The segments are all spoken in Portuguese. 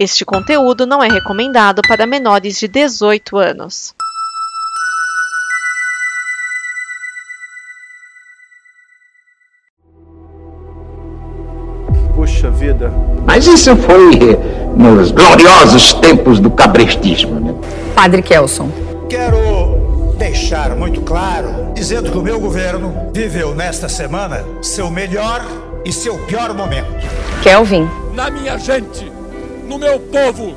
Este conteúdo não é recomendado para menores de 18 anos. Puxa vida. Mas isso foi nos gloriosos tempos do cabrestismo, né? Padre Kelson. Quero deixar muito claro, dizendo que o meu governo viveu nesta semana seu melhor e seu pior momento. Kelvin. Na minha gente, no meu povo,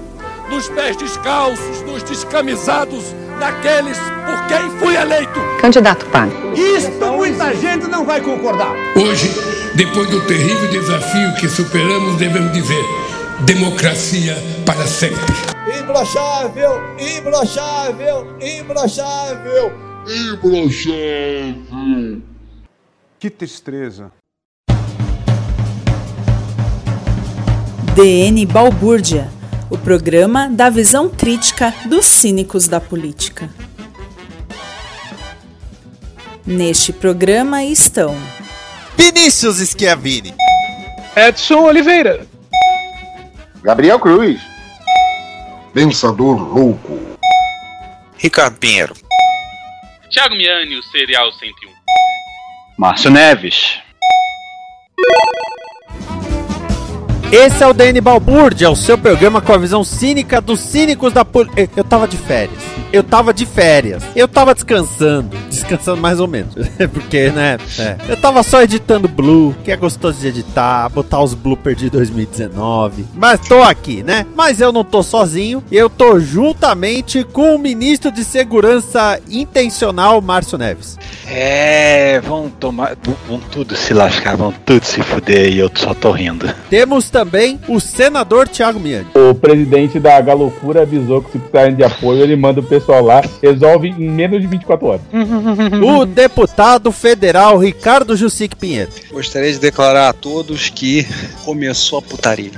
nos pés descalços, nos descamisados, naqueles por quem fui eleito. Candidato padre. Isto muita gente não vai concordar. Hoje, depois do terrível desafio que superamos, devemos dizer: democracia para sempre. Imbrochável, imbrochável, imbrochável, imbrochável. Que tristeza. DN Balbúrdia, o programa da visão crítica dos cínicos da política. Neste programa estão Vinícius Schiavini, Edson Oliveira, Gabriel Cruz, Pensador Louco, Ricardo Pinheiro, Thiago Miani, o Serial 101, Márcio Neves. Esse é o DN Balbúrdia, o seu programa com a visão cínica dos cínicos da política. Eu tava de férias. Eu tava de férias. Eu tava descansando. Descansando mais ou menos. Porque, né? É. Eu tava só editando Blue, que é gostoso de editar, botar os bloopers de 2019. Mas tô aqui, né? Mas eu não tô sozinho. Eu tô juntamente com o ministro de Segurança Intencional, Márcio Neves. É, vão tomar. Vão tudo se lascar, vão tudo se fuder e eu só tô rindo. Temos também o senador Thiago Miani. O presidente da Galocura avisou que se precisarem de apoio, ele manda o pessoal lá, resolve em menos de 24 horas. o deputado federal Ricardo Jussic Pinheiro. Gostaria de declarar a todos que começou a putaria.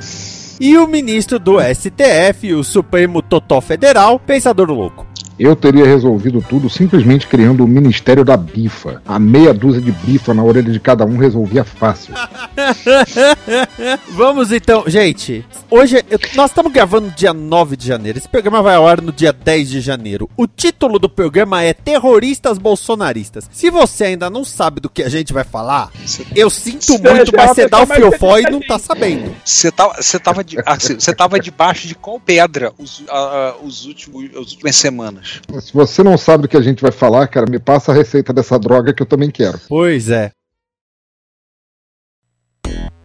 E o ministro do STF, o Supremo Totó Federal, Pensador Louco. Eu teria resolvido tudo simplesmente criando o Ministério da Bifa. A meia dúzia de bifa na orelha de cada um resolvia fácil. Vamos então, gente. Hoje eu, nós estamos gravando no dia 9 de janeiro. Esse programa vai ao ar no dia 10 de janeiro. O título do programa é Terroristas Bolsonaristas. Se você ainda não sabe do que a gente vai falar, eu sinto muito, mas você dá o fiofó e não tá sabendo. Você tava, você tava, de, você tava debaixo de qual pedra os, uh, os últimos, as últimas semanas? Se você não sabe do que a gente vai falar, cara, me passa a receita dessa droga que eu também quero. Pois é.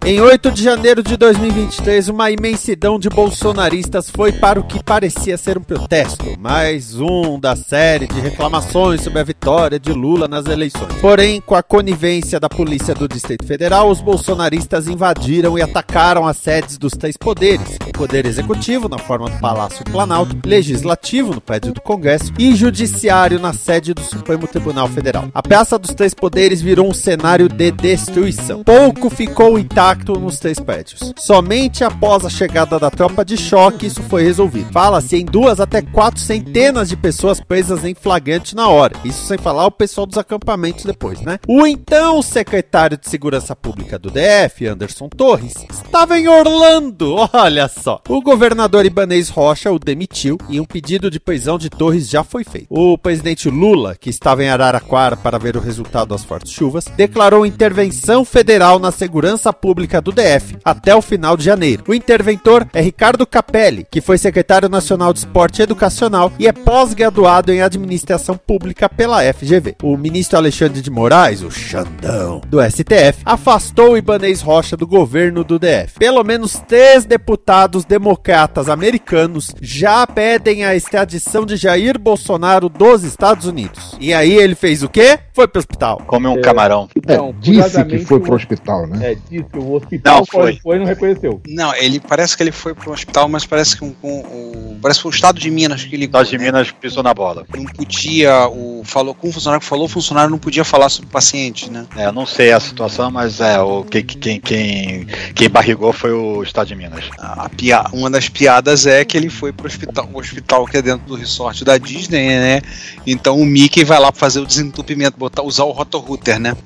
Em 8 de janeiro de 2023, uma imensidão de bolsonaristas foi para o que parecia ser um protesto, mais um da série de reclamações sobre a vitória de Lula nas eleições. Porém, com a conivência da Polícia do Distrito Federal, os bolsonaristas invadiram e atacaram as sedes dos três poderes: o Poder Executivo, na forma do Palácio Planalto, Legislativo, no prédio do Congresso, e Judiciário, na sede do Supremo Tribunal Federal. A Praça dos Três Poderes virou um cenário de destruição. Pouco ficou intacto nos três prédios. Somente após a chegada da tropa de choque isso foi resolvido. Fala-se em duas até quatro centenas de pessoas presas em flagrante na hora. Isso sem falar o pessoal dos acampamentos depois, né? O então secretário de Segurança Pública do DF, Anderson Torres, estava em Orlando. Olha só. O governador Ibanez Rocha o demitiu e um pedido de prisão de Torres já foi feito. O presidente Lula, que estava em Araraquara para ver o resultado das fortes chuvas, declarou intervenção federal na segurança pública do DF até o final de janeiro. O interventor é Ricardo Capelli, que foi secretário nacional de esporte educacional e é pós-graduado em administração pública pela FGV. O ministro Alexandre de Moraes, o Xandão do STF, afastou o Ibanez Rocha do governo do DF. Pelo menos três deputados democratas americanos já pedem a extradição de Jair Bolsonaro dos Estados Unidos. E aí ele fez o quê? Foi pro hospital. Comeu um é, camarão. É, disse que foi pro hospital, né? É, disse que o hospital não, foi. foi não reconheceu. Não, ele parece que ele foi pro hospital, mas parece que um, um, um parece que foi o estado de Minas que ligou. O estado de né? Minas pisou na bola. Não podia, o falou com o funcionário que falou, o funcionário não podia falar sobre o paciente, né? É, eu não sei a situação, mas é o quem quem quem, quem barrigou foi o estado de Minas. A, pia, uma das piadas é que ele foi pro hospital, o hospital que é dentro do resort da Disney, né? Então o Mickey vai lá fazer o desentupimento, botar usar o rotorrouter, né?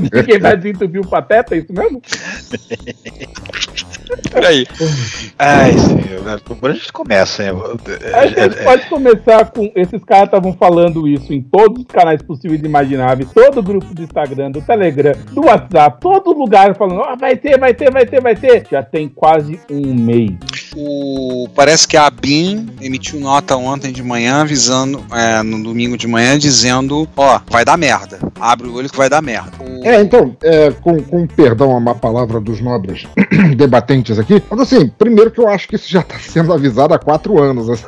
Mickey vai desentupir o pateta, é isso mesmo? Por aí. Ai, senhor. Por onde a gente começa, hein? A gente pode começar com. Esses caras estavam falando isso em todos os canais possíveis e imagináveis, todo o grupo do Instagram, do Telegram, do WhatsApp, todo lugar falando, ó, vai ter, vai ter, vai ter, vai ter. Já tem quase um mês. O, parece que a BIM emitiu nota ontem de manhã, avisando, é, no domingo de manhã, dizendo: ó, vai dar merda. Abre o olho que vai dar merda. O- É, então, é, com, com perdão a má palavra dos nobres debatentes aqui, mas assim, primeiro que eu acho que isso já está sendo avisado há quatro anos. assim.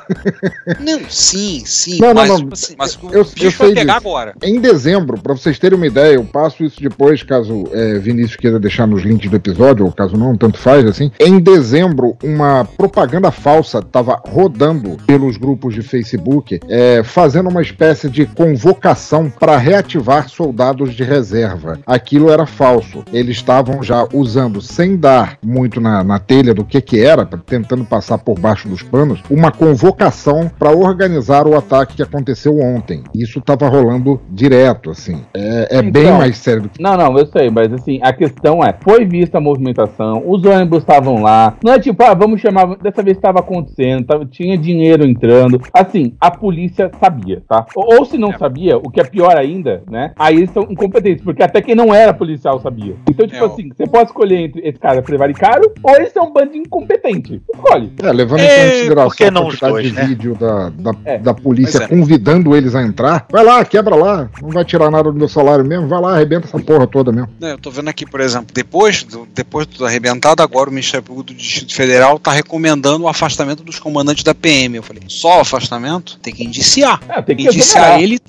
Não, sim, sim. Não, não, mas, não. tipo assim, mas o Eu, eu sei vai pegar disso. agora. Em dezembro, para vocês terem uma ideia, eu passo isso depois, caso é, Vinícius queira deixar nos links do episódio, ou caso não, tanto faz, assim. Em dezembro, uma propaganda falsa estava rodando pelos grupos de Facebook, é, fazendo uma espécie de convocação para reativar soldados de reserva. Aquilo era falso. Eles estavam já usando, sem dar muito na, na telha do que que era, tentando passar por baixo dos panos, uma convocação para organizar o ataque que aconteceu ontem. Isso estava rolando direto, assim. É, é bem Então, mais sério do que. Não, não, eu sei, mas assim, a questão é, foi vista a movimentação, os ônibus estavam lá, não é tipo, ah, vamos chamar, dessa vez estava acontecendo, tava- tinha dinheiro entrando, assim, a polícia sabia, tá? Ou, ou se não sabia, o que é pior ainda, né, aí eles são incompetentes, porque até quem não era policial sabia. Então, tipo É, assim, você pode escolher entre esse cara prevaricário, ou eles são um bando de incompetente, escolhe. É, levando É, em consideração por que a quantidade dois, de né? vídeo da, da, É, da polícia é. convidando eles a entrar, vai lá, quebra lá, não vai tirar nada do meu salário mesmo, vai lá, arrebenta essa porra toda mesmo. Né, Eu tô vendo aqui, por exemplo, depois do, depois do arrebentado, agora o Ministério Público do Distrito Federal tá recomendando o afastamento dos comandantes da PM. Eu falei, só o afastamento? Tem que indiciar. É, tem que Indiciar exonerar. ele,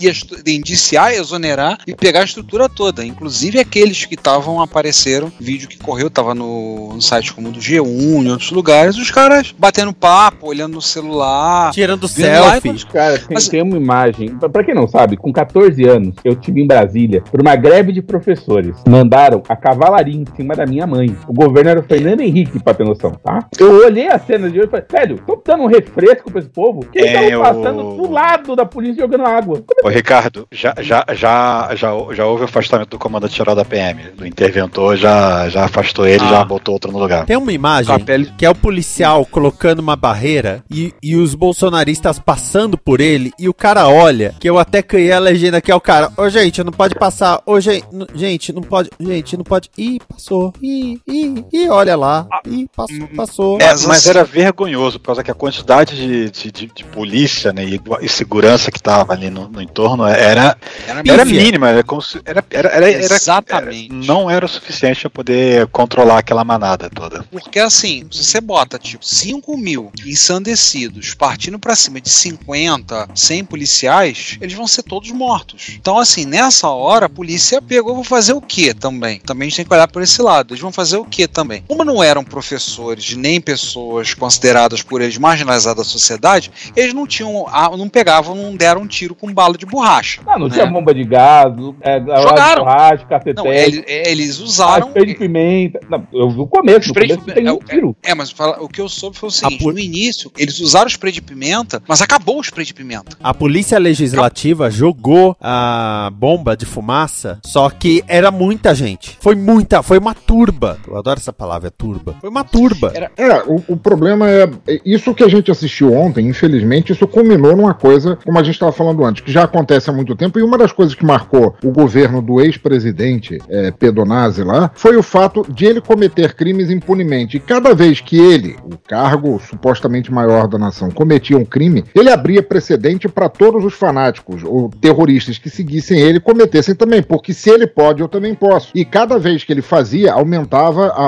e indiciar, exonerar e pegar a estrutura toda. Inclusive aqueles que estavam, apareceram, vídeo que correu, tava no, no site como do G1, em outros lugares, os caras batendo papo, olhando no celular. Tirando lá selfie. enquanto- Cara, tem, Mas- tem uma imagem. Pra, pra quem não sabe, com 14 anos, eu tive em Brasília por uma greve de professores. Mandaram a cavalaria em cima da minha mãe. O governo era o Fernando Henrique, pra ter noção, tá? Eu olhei a cena de hoje e falei, velho, tô dando um refresco pra esse povo? Que eles É, estavam passando eu- do lado da polícia jogando água. Ô, Ricardo, já, já, já, já, já houve o afastamento do comandante geral da PM. O interventor já, já afastou ele, Ah. já botou outro no lugar. Tem uma imagem pele- que é o policial colocando uma barreira e, e os bolsonaristas passando por ele e o cara olha, que eu até criei a legenda que é o cara, ô gente, não pode passar, ô gente, n- gente, não pode, gente, não pode, ih, passou, ih, ih, ih, olha lá, ih, passou, passou. É, Mas assim- era vergonhoso, por causa que a quantidade de, de, de- de polícia né, e, e segurança que tava ali no, no entorno era, Era era mínima, era, como se- era, era, era, era- Exatamente. era- não era o suficiente para poder controlar aquela manada toda. Porque assim, se você bota tipo 5 mil ensandecidos partindo pra cima de 50, 100 policiais, eles vão ser todos mortos. Então, assim, nessa hora a polícia pegou, vou fazer o que também? Também a gente tem que olhar por esse lado. Eles vão fazer o que também? Como não eram professores nem pessoas consideradas por eles marginalizadas da sociedade, eles não tinham, ah, não pegavam, não deram um tiro com bala de borracha. Ah, não né? tinha bomba de gás, é, Jogaram. borracha, cacetete, Não, eles, eles usaram. spray de pimenta. Não, eu vi o começo, Spray de começo tem um tiro. É, mas fala- o que eu soube foi o seguinte: no início, eles usaram o spray de pimenta, mas acabou o spray de pimenta. A polícia legislativa jogou a bomba de fumaça, só que era muita gente. Foi muita, foi uma turba. Eu adoro essa palavra, turba. Foi uma turba. É, o, o problema é. é Isso que a gente assistiu ontem, infelizmente, isso culminou numa coisa, como a gente estava falando antes, que já acontece há muito tempo, e uma das coisas que marcou o governo do ex-presidente é, Pedonazzi lá foi o fato de ele cometer crimes impunemente. E cada vez que ele, o cargo supostamente maior da nação, cometia um crime, ele abria precedente para todos os fanáticos ou terroristas que seguissem ele cometessem também, porque se ele pode, eu também posso. E cada vez que ele fazia, aumentava a,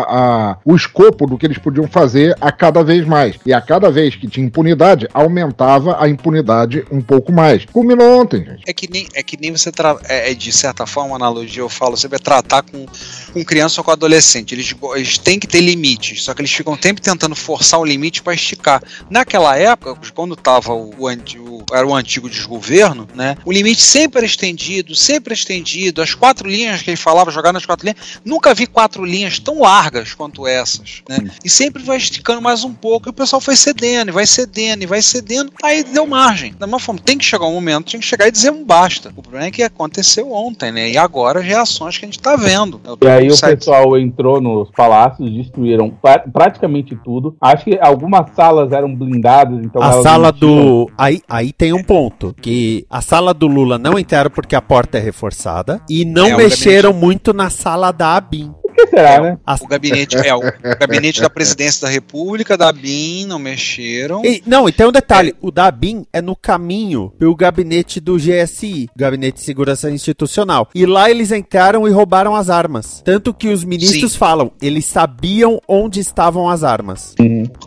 a- o escopo do que eles podiam fazer a cada vez mais. E a cada vez que tinha impunidade, aumentava a impunidade um pouco mais. Culminou ontem, gente. É que nem, é que nem você tra- é, é de certa forma, analogia eu falo, você vai tratar com, com criança ou com adolescente. Eles, eles têm que ter limites, só que eles ficam sempre tentando forçar o limite para esticar. Naquela época, quando tava o, o, era o antigo desgoverno, né? O limite sempre era estendido, sempre estendido. As quatro linhas que ele falava, jogar nas quatro linhas, nunca vi quatro linhas tão largas quanto essas, né? E sempre vai esticando mais um pouco, e o pessoal foi cedendo, e vai cedendo, e vai cedendo, aí deu margem. Da mesma forma, tem que chegar um momento, tem que chegar e dizer um basta. O problema é que aconteceu ontem, né? E agora as reações que a gente tá vendo. E aí o pessoal entrou nos palácios, destruíram pra- praticamente tudo. Acho que algumas salas eram blindadas, então A sala não do. Aí, aí tem um ponto. Que a sala do Lula não entraram porque a porta é reforçada. E não É, mexeram muito na sala da ABIN. Será, né? O gabinete, é, o gabinete da presidência da República, da BIM, não mexeram. E- não, e tem um detalhe: o da ABIN é no caminho pro gabinete do GSI, Gabinete de Segurança Institucional. E lá eles entraram e roubaram as armas. Tanto que os ministros Sim. falam, eles sabiam onde estavam as armas.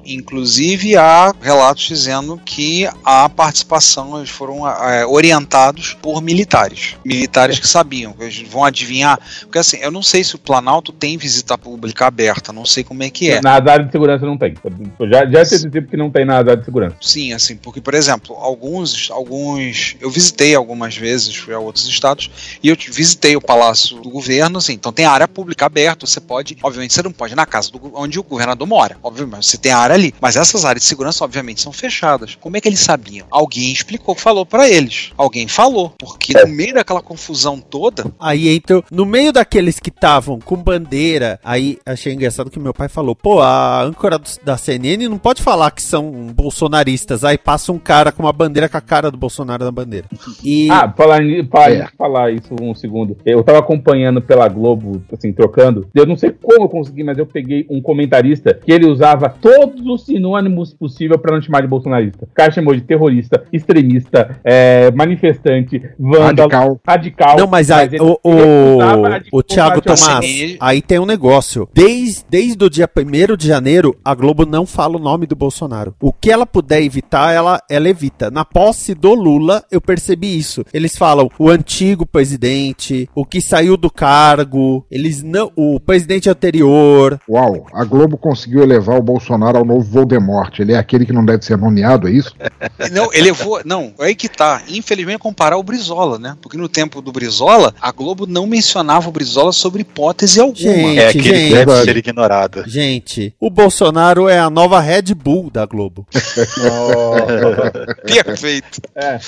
Inclusive, há relatos dizendo que a participação, eles foram é, orientados por militares. Militares que sabiam, eles vão adivinhar. Porque assim, eu não sei se o Planalto tem visita pública aberta, não sei como é que é. Na área de segurança não tem. Já já esse tipo que não tem na área de segurança. Sim, assim, porque, por exemplo, alguns, alguns. Eu visitei algumas vezes, fui a outros estados, e eu te- visitei o Palácio do Governo, assim, então tem área pública aberta, você pode. Obviamente, você não pode ir na casa do, onde o governador mora, obviamente, você tem a área ali. Mas essas áreas de segurança, obviamente, são fechadas. Como é que eles sabiam? Alguém explicou, falou pra eles. Alguém falou, porque no meio daquela confusão toda. Aí entrou, no meio daqueles que estavam com bandeira, aí achei engraçado que meu pai falou: pô, a âncora do- da CNN não pode falar que são bolsonaristas. Aí passa um cara com uma bandeira com a cara do Bolsonaro na bandeira. E. Ah, falar, falar, É. falar isso um segundo. Eu tava acompanhando pela Globo, assim, trocando. Eu não sei como eu consegui, mas eu peguei um comentarista que ele usava todos os sinônimos possíveis pra não chamar de bolsonarista. O cara chamou de terrorista, extremista, é, manifestante, vândalo, Radical. radical. Não, mas aí, ele o, o, o Thiago Tomás, aí tem um negócio. Desde, desde o dia 1 de janeiro, a Globo não fala o nome do Bolsonaro. O que ela puder evitar, ela, ela evita. Na posse do Lula, eu percebi isso. Eles falam o antigo presidente, o que saiu do cargo, eles não. O presidente anterior. Uau, a Globo conseguiu elevar o Bolsonaro ao novo Voldemort. Ele é aquele que não deve ser nomeado, é isso? Não, ele levou. Não, aí que tá. Infelizmente, comparar o Brizola, né? Porque no tempo do Brizola, a Globo não mencionava o Brizola sobre hipótese alguma. Gente, É aquele que gente. deve ser ignorado. Gente, o Bolsonaro é a nova Red Bull da Globo. Perfeito. É,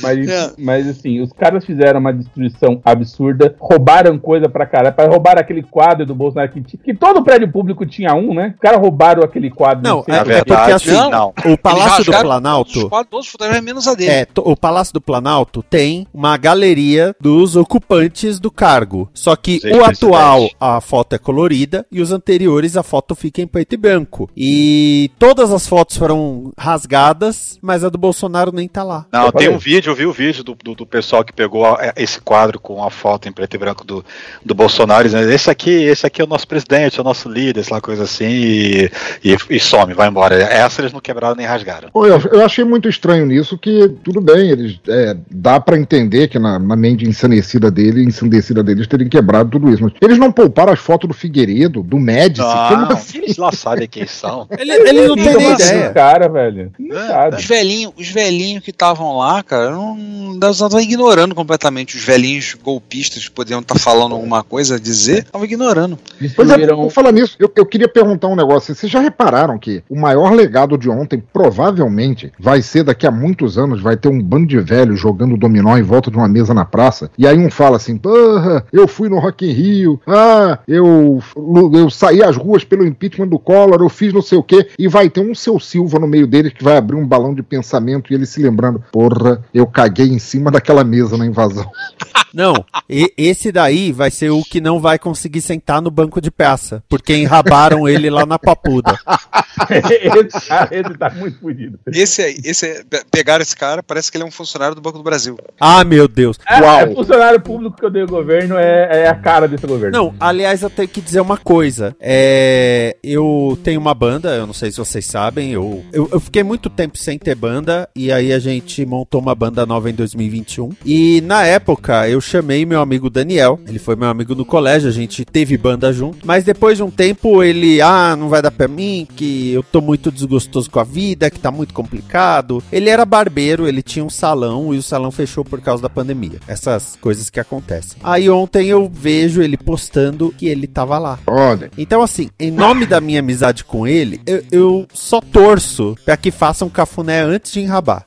mas, É. mas assim, os caras fizeram uma destruição absurda, roubaram coisa pra caralho, para roubar aquele quadro do Bolsonaro que, tinha- que todo prédio público tinha um, né? Os caras roubaram aquele quadro. Não, sei é, é porque verdade, assim, não. o Palácio do Planalto. Os quadros, todos os fotografias menos a dele. É, to- o Palácio do Planalto tem uma galeria dos ocupantes do cargo. Só que Sim, o atual, a foto é colorida e os anteriores, a foto fica em preto e branco. E todas as fotos foram rasgadas, mas a do Bolsonaro nem tá lá. Não, tem um vídeo, eu vi o vídeo do, do, do pessoal que pegou a- esse quadro com a foto em preto e branco do, do Bolsonaro, dizendo, esse aqui, esse aqui é o nosso presidente, é o nosso líder, sei lá, coisa assim, e, e, e some, vai embora. Essa eles não quebraram nem rasgaram. Eu, eu achei muito estranho nisso que, tudo bem, eles é, dá pra entender que na, na mente ensandecida dele, ensandecida deles, terem quebrado tudo isso. Mas eles não pouparam as fotos do Figueiredo, do Médici, como Não, assim? eles lá sabem quem são. Ele, ele não tem nem Como assim, ideia. cara, velho. Não sabe. Os velhinhos, os velhinhos que estavam lá, cara, não, não estavam ignorando completamente. Os velhinhos golpistas que podiam estar falando alguma coisa a dizer, estavam ignorando. Pois é, por falar nisso, eu, eu queria perguntar um negócio. Vocês já repararam que o maior legado de ontem provavelmente vai ser daqui a muitos anos, vai ter um bando de velhos jogando dominó em volta de uma mesa na praça, e aí um fala assim, porra, eu fui no Rock in Rio, ah, eu, eu saí às ruas pelo impeachment do Collor, eu fiz não sei o quê, e vai ter um seu Silva no meio deles que vai abrir um balão de pensamento e ele se lembrando, porra, eu caguei em cima daquela mesa na invasão. Não, e- esse daí vai ser o que não vai conseguir sentar no banco de praça, porque enrabaram ele lá na papuda. esse tá muito fodido. Esse aí, esse aí, pegaram esse cara, parece que ele é um funcionário do Banco do Brasil. Ah, meu Deus. É, é funcionário público que eu dei o governo, é, é a cara desse governo. Não, aliás, eu tenho que dizer uma coisa. É, eu tenho uma banda, eu não sei se vocês sabem, eu, eu, eu fiquei muito tempo sem ter banda, e aí a gente montou uma banda nova em 2021. E na época eu chamei meu amigo Daniel, ele foi meu amigo no colégio, a gente teve banda junto, mas depois de um tempo ele, ah, não vai dar pra mim, que eu tô muito desgostoso com a vida, que tá muito complicado. Ele era barbeiro, ele tinha um salão e o salão fechou por causa da pandemia. Essas coisas que acontecem. Aí ontem eu vejo ele postando que ele tava lá. Olha. Então, assim, em nome da minha amizade com ele, eu, eu só torço pra que façam um cafuné antes de enrabar.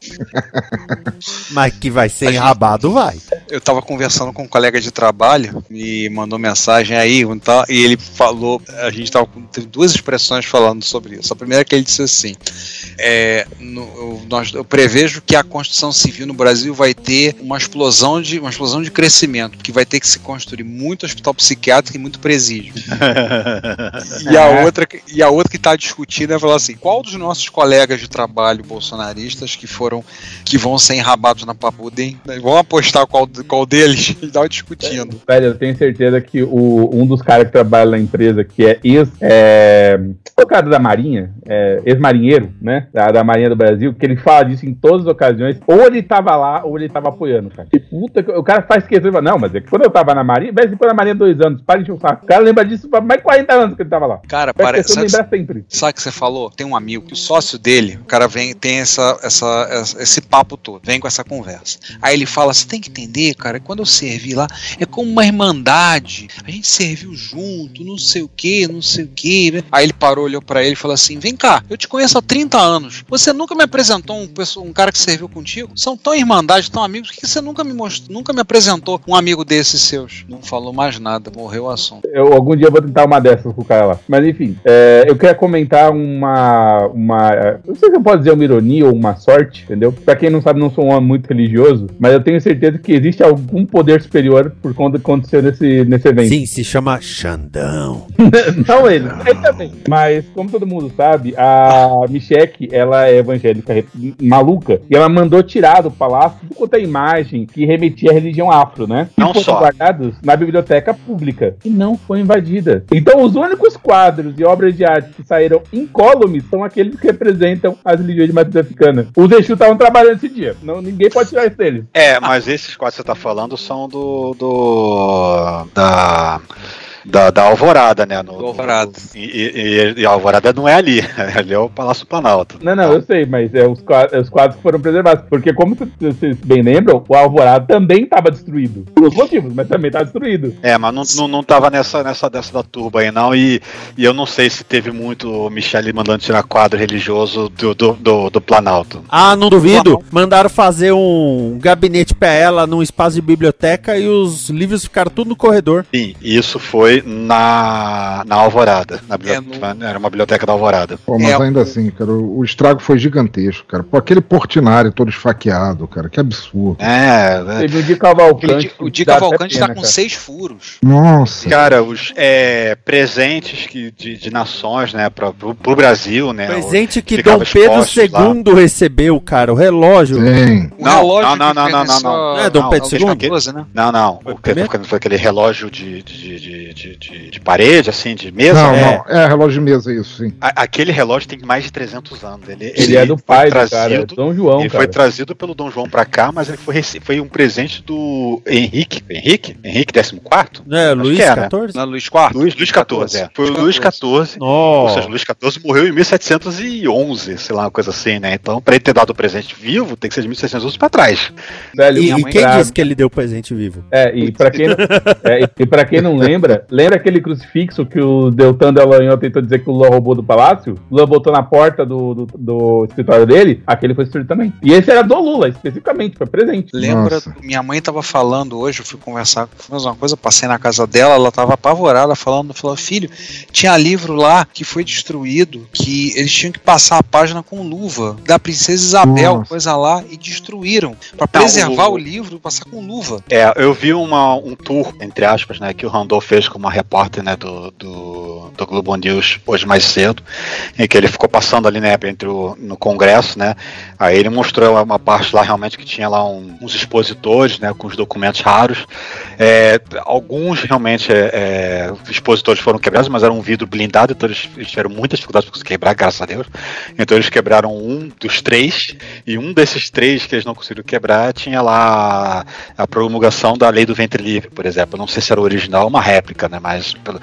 Mas que vai ser enrabado, vai. Eu tava conversando com um colega de trabalho, me mandou mensagem aí, e ele falou, a gente tava com teve duas expressões falando sobre isso. A primeira é que ele disse assim: é, no, eu, nós, eu prevejo que a construção civil no Brasil vai ter uma explosão de uma explosão de crescimento, porque vai ter que se construir muito hospital psiquiátrico e muito presídio. e a outra e a outra que está discutindo é falar assim: qual dos nossos colegas de trabalho bolsonaristas que foram que vão ser enrabados na papuda, hein? Vão apostar qual, qual deles? E tava discutindo. Velho, eu tenho certeza que o, um dos caras que trabalha na empresa, que é ex. É, o cara da Marinha, é, ex-marinheiro, né? Da, da Marinha do Brasil, que ele fala disso em todas as ocasiões. Ou ele tava lá, ou ele tava apoiando, cara. Que puta, o cara faz falar, não, mas é que quando eu tava na Marinha, velho, você foi na Marinha há dois anos, para de encher o saco. O cara lembra disso há mais de 40 anos que ele tava lá. Cara, parece. Sabe, lembrar sempre. sabe o que você falou? Tem um amigo que o sócio dele, o cara vem, tem essa, essa, essa- esse papo todo, vem com essa conversa. Aí ele fala: você tem que entender, cara, que quando eu servi lá, é como uma irmandade. A gente serviu junto, não sei o que, não sei o que. Aí ele parou, olhou pra ele e falou assim: vem cá, eu te conheço há 30 anos. Você nunca me apresentou um, pessoa- um cara que serviu contigo? São tão irmandade, tão amigos, que você nunca me mostrou, nunca me apresentou um amigo desses seus? Não falou mais nada, morreu o assunto. Eu, algum dia eu vou tentar uma dessas com o cara lá. Mas enfim, é, eu queria comentar uma. uma não sei se eu posso dizer uma ironia ou uma sorte, entendeu? Pra quem não sabe, não sou um homem muito religioso, mas eu tenho certeza que existe algum poder superior por conta do que aconteceu nesse, nesse evento. Sim, se chama Xandão. não ele, ele também. Mas, como todo mundo sabe, a Michelle, ela é evangélica maluca, e ela mandou tirar do palácio tudo quanto é imagem que remetia à religião afro, né? Não e foram só. guardados na biblioteca pública. E não foi invadida. Então, os únicos quadros e obras de arte que saíram incólumes são aqueles que representam as religiões de matriz africana. Os Exu estavam trabalhando esse dia. Não, ninguém pode tirar isso deles. É, mas esses quatro que você tá falando são do. do da. Da, da Alvorada, né? No, Do Alvorada. E, e- e a Alvorada não é ali, ali é o Palácio Planalto. Não, não, eu sei, mas é os, qua- é os quadros que foram preservados. Porque, como vocês- bem lembram, o Alvorada também estava destruído. Por outros motivos, mas também estava destruído. É, mas não, não, não tava nessa, nessa dessa da turba aí, não. E, e eu não sei se teve muito o Michele mandando tirar quadro religioso do, do, do, do Planalto. Ah, não duvido. Mandaram fazer um gabinete pra ela num espaço de biblioteca e os livros ficaram tudo no corredor. Sim, isso foi na, na Alvorada. Na biblioteca, Era uma biblioteca da Alvorada. Pô, mas ainda assim, cara, o, o estrago foi gigantesco, cara. Pô, aquele Portinari todo esfaqueado, cara, que absurdo. É, Teve o de Cavalcante. O Di Cavalcante tá pena, com cara. seis furos. Nossa. Cara, os é, presentes que, de, de nações, né, pra, pro, pro Brasil, né? Presente que Dom Pedro expostos lá. II recebeu, cara. O relógio. Sim. O Não, relógio não, não, não, não, não, não. Não é Dom Pedro II? Né? Não, não. O que foi aquele relógio de, de, de, de, de, de parede, assim, de mesa? Não, né? não. É relógio de mesa, isso, sim. A- Aquele relógio tem mais de 300 anos. Ele, Ele é do pai do cara, é Dom João, Ele cara. foi trazido pelo Dom João pra cá, mas ele foi, foi um presente do Henrique. Henrique? Henrique XIV? É, Acho Luís é, né? XIV? Não, Luís IV? Luís, Luís XIV, é. Foi o Luís XIV. Ou seja. Luís XIV morreu em 1711, sei lá, uma coisa assim, né? Então, pra ele ter dado o presente vivo, tem que ser de 1711 pra trás. Velho, E, e quem brabo. disse que ele deu presente vivo? É, e pra quem, não, é, e pra quem não lembra, lembra aquele crucifixo que o Deltan Dallagnol tentou dizer que o Lula roubou do palácio? O Lula botou na porta do, do, do escritório dele, aquele foi destruído também. E esse era do Lula, especificamente, foi presente. Lembra, Nossa. minha mãe tava falando hoje, eu fui conversar, fazer uma coisa, passei na casa dela, ela tava apavorada, falando, falou, filho, tinha livro lá que foi destruído, que eles tinham que passar a página com luva, da princesa Isabel, Nossa. coisa lá, e destruíram, Pra o- preservar o livro, passar com luva. É, eu vi uma, um tour, entre aspas, né, que o Randolph fez com uma repórter né, do, do, do Globo News hoje mais cedo, em que ele ficou passando ali né, entre o, no Congresso, né? Aí ele mostrou uma parte lá realmente que tinha lá um, uns expositores, né, com os documentos raros. É, alguns realmente é, é, os expositores foram quebrados, mas era um vidro blindado, então eles, eles tiveram muitas dificuldades para quebrar, graças a Deus. Então eles quebraram um dos três, e um desses três que eles não conseguiram quebrar tinha lá a promulgação da lei do ventre livre, por exemplo. Não sei se era original ou uma réplica, né? Mas pelo,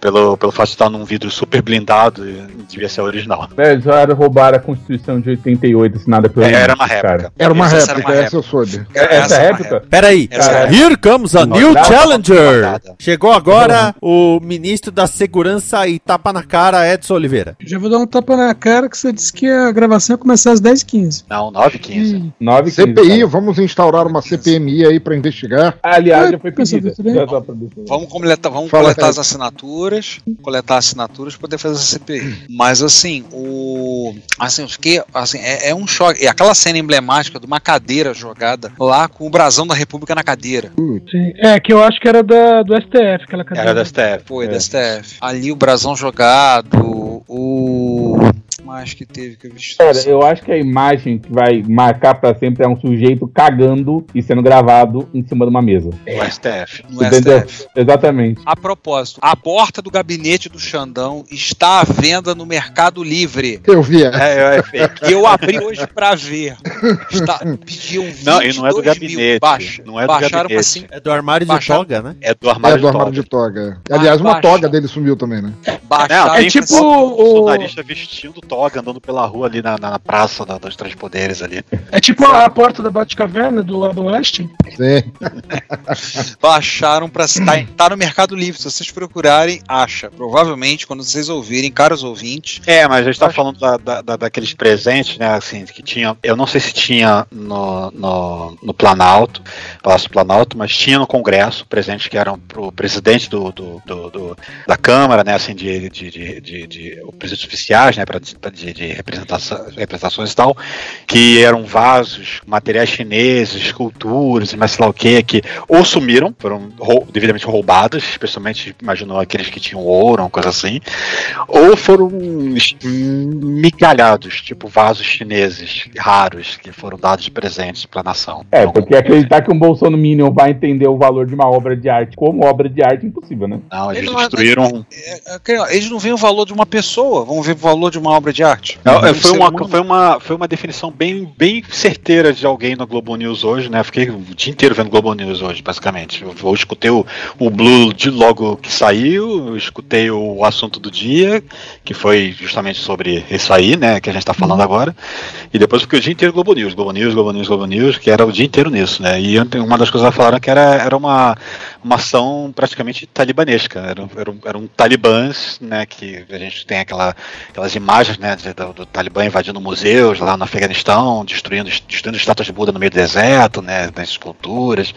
pelo, pelo fato de estar num vidro super blindado, devia ser original. É, eles já roubaram a Constituição de 88 assinada pelo É, era uma réplica. Era uma Essa réplica, era uma essa eu soube. Essa, essa é réplica? Peraí, here comes a new challenger. Chegou agora o ministro da Segurança e tapa na cara, Edson Oliveira. Já vou dar um tapa na cara que você disse que a gravação ia começar às 10h15. Não, 9 e 15. 9 CPI, vamos instaurar uma CPMI aí pra investigar. Aliás, já foi pedida. Já tá pra deixar. Vamos coletar, vamos Fala, coletar cara. as assinaturas, coletar assinaturas para poder fazer a CPI. Mas assim, o assim, eu fiquei assim, é, é um choque. E aquela cena emblemática de uma cadeira jogada lá com o brasão da República na cadeira. Sim. É, que eu acho que era da, do STF, aquela cadeira. Era da STF. Foi É. da STF. Ali o brasão jogado, o mais que teve que eu vi. Cara, eu acho que a imagem que vai marcar pra sempre é um sujeito cagando e sendo gravado em cima de uma mesa. O STF. no Entendeu? STF. Exatamente. A propósito, a porta do gabinete do Xandão está à venda no Mercado Livre. Eu vi. É, é fake. E eu abri hoje pra ver. Está, pediam 22 Não, e não é do mil. gabinete. Baixa, Não é do baixaram gabinete. cinco. É do armário de toga, né? É do É armário do de armário toga. de toga. Aliás, uma baixa. toga dele sumiu também, né? Baixaram Não, É tipo cinco. o. bolsonarista vestindo toga, andando pela rua ali na, na praça da- dos três poderes ali. É tipo a porta da Batcaverna do lado oeste. Sim. Baixaram pra. Tá, tá no Mercado Livre. Se vocês procurarem, acha. Provavelmente, quando vocês ouvirem, caros ouvintes. É, mas a gente tá falando da, da- da- daqueles presentes, né, assim, que tinha, eu não sei se tinha no, no, no Planalto, Palácio do Planalto, mas tinha no Congresso, presentes que eram pro presidente do, do, do- do- da Câmara, né, assim, de, de, de, de, de- o presentes oficiais, né, pra- de, de representações e tal, que eram vasos, materiais chineses, esculturas, mas sei lá o que, que ou sumiram, foram rou- devidamente roubadas, especialmente, imaginou aqueles que tinham ouro, uma coisa assim, ou foram migalhados, tipo vasos chineses raros que foram dados de presentes para a nação. É, porque acreditar que um Bolsonaro Minion vai entender o valor de uma obra de arte como obra de arte é impossível, né? Não, eles Ele não é- destruíram. é, é, Eles não veem o valor de uma pessoa, vão ver o valor de uma obra de arte. Não, é, Um foi, ser uma, humano. foi, uma, foi uma definição bem, bem certeira de alguém no Globo News hoje, né? Fiquei o dia inteiro vendo Globo News hoje, basicamente. Eu, eu escutei o, o Blue de logo que saiu, eu escutei o assunto do dia, que foi justamente sobre isso aí, né? Que a gente tá falando agora. E depois fiquei o dia inteiro Globo News, Globo News, Globo News, Globo News, que era o dia inteiro nisso, né? E ontem uma das coisas que falaram que era, era uma, uma ação praticamente talibanesca. Eram, eram, eram talibãs, né? Que a gente tem aquela, aquelas imagens, né? de- do, do Talibã invadindo museus lá no Afeganistão, destruindo, destruindo estátuas de Buda no meio do deserto, né? Das esculturas.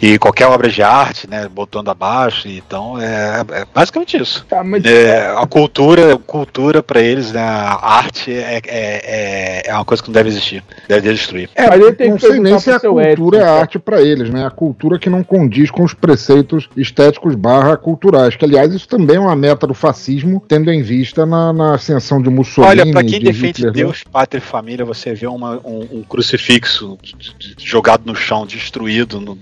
E qualquer obra de arte, né? Botando abaixo. Então é, é basicamente isso. Tá, mas É, a cultura, cultura para eles, né, a arte é, é, é, é uma coisa que não deve existir, deve destruir. É, mas eu tenho Não que sei nem se a cultura Edson, é arte pra eles, né? A cultura que não condiz com os preceitos estéticos barra culturais. Que, aliás, isso também é uma meta do fascismo, tendo em vista na, na ascensão de Mussolini. Olha, para quem de defende Hitler, né? Deus, pátria e família, você vê uma- um, um crucifixo jogado no chão, destruído, não,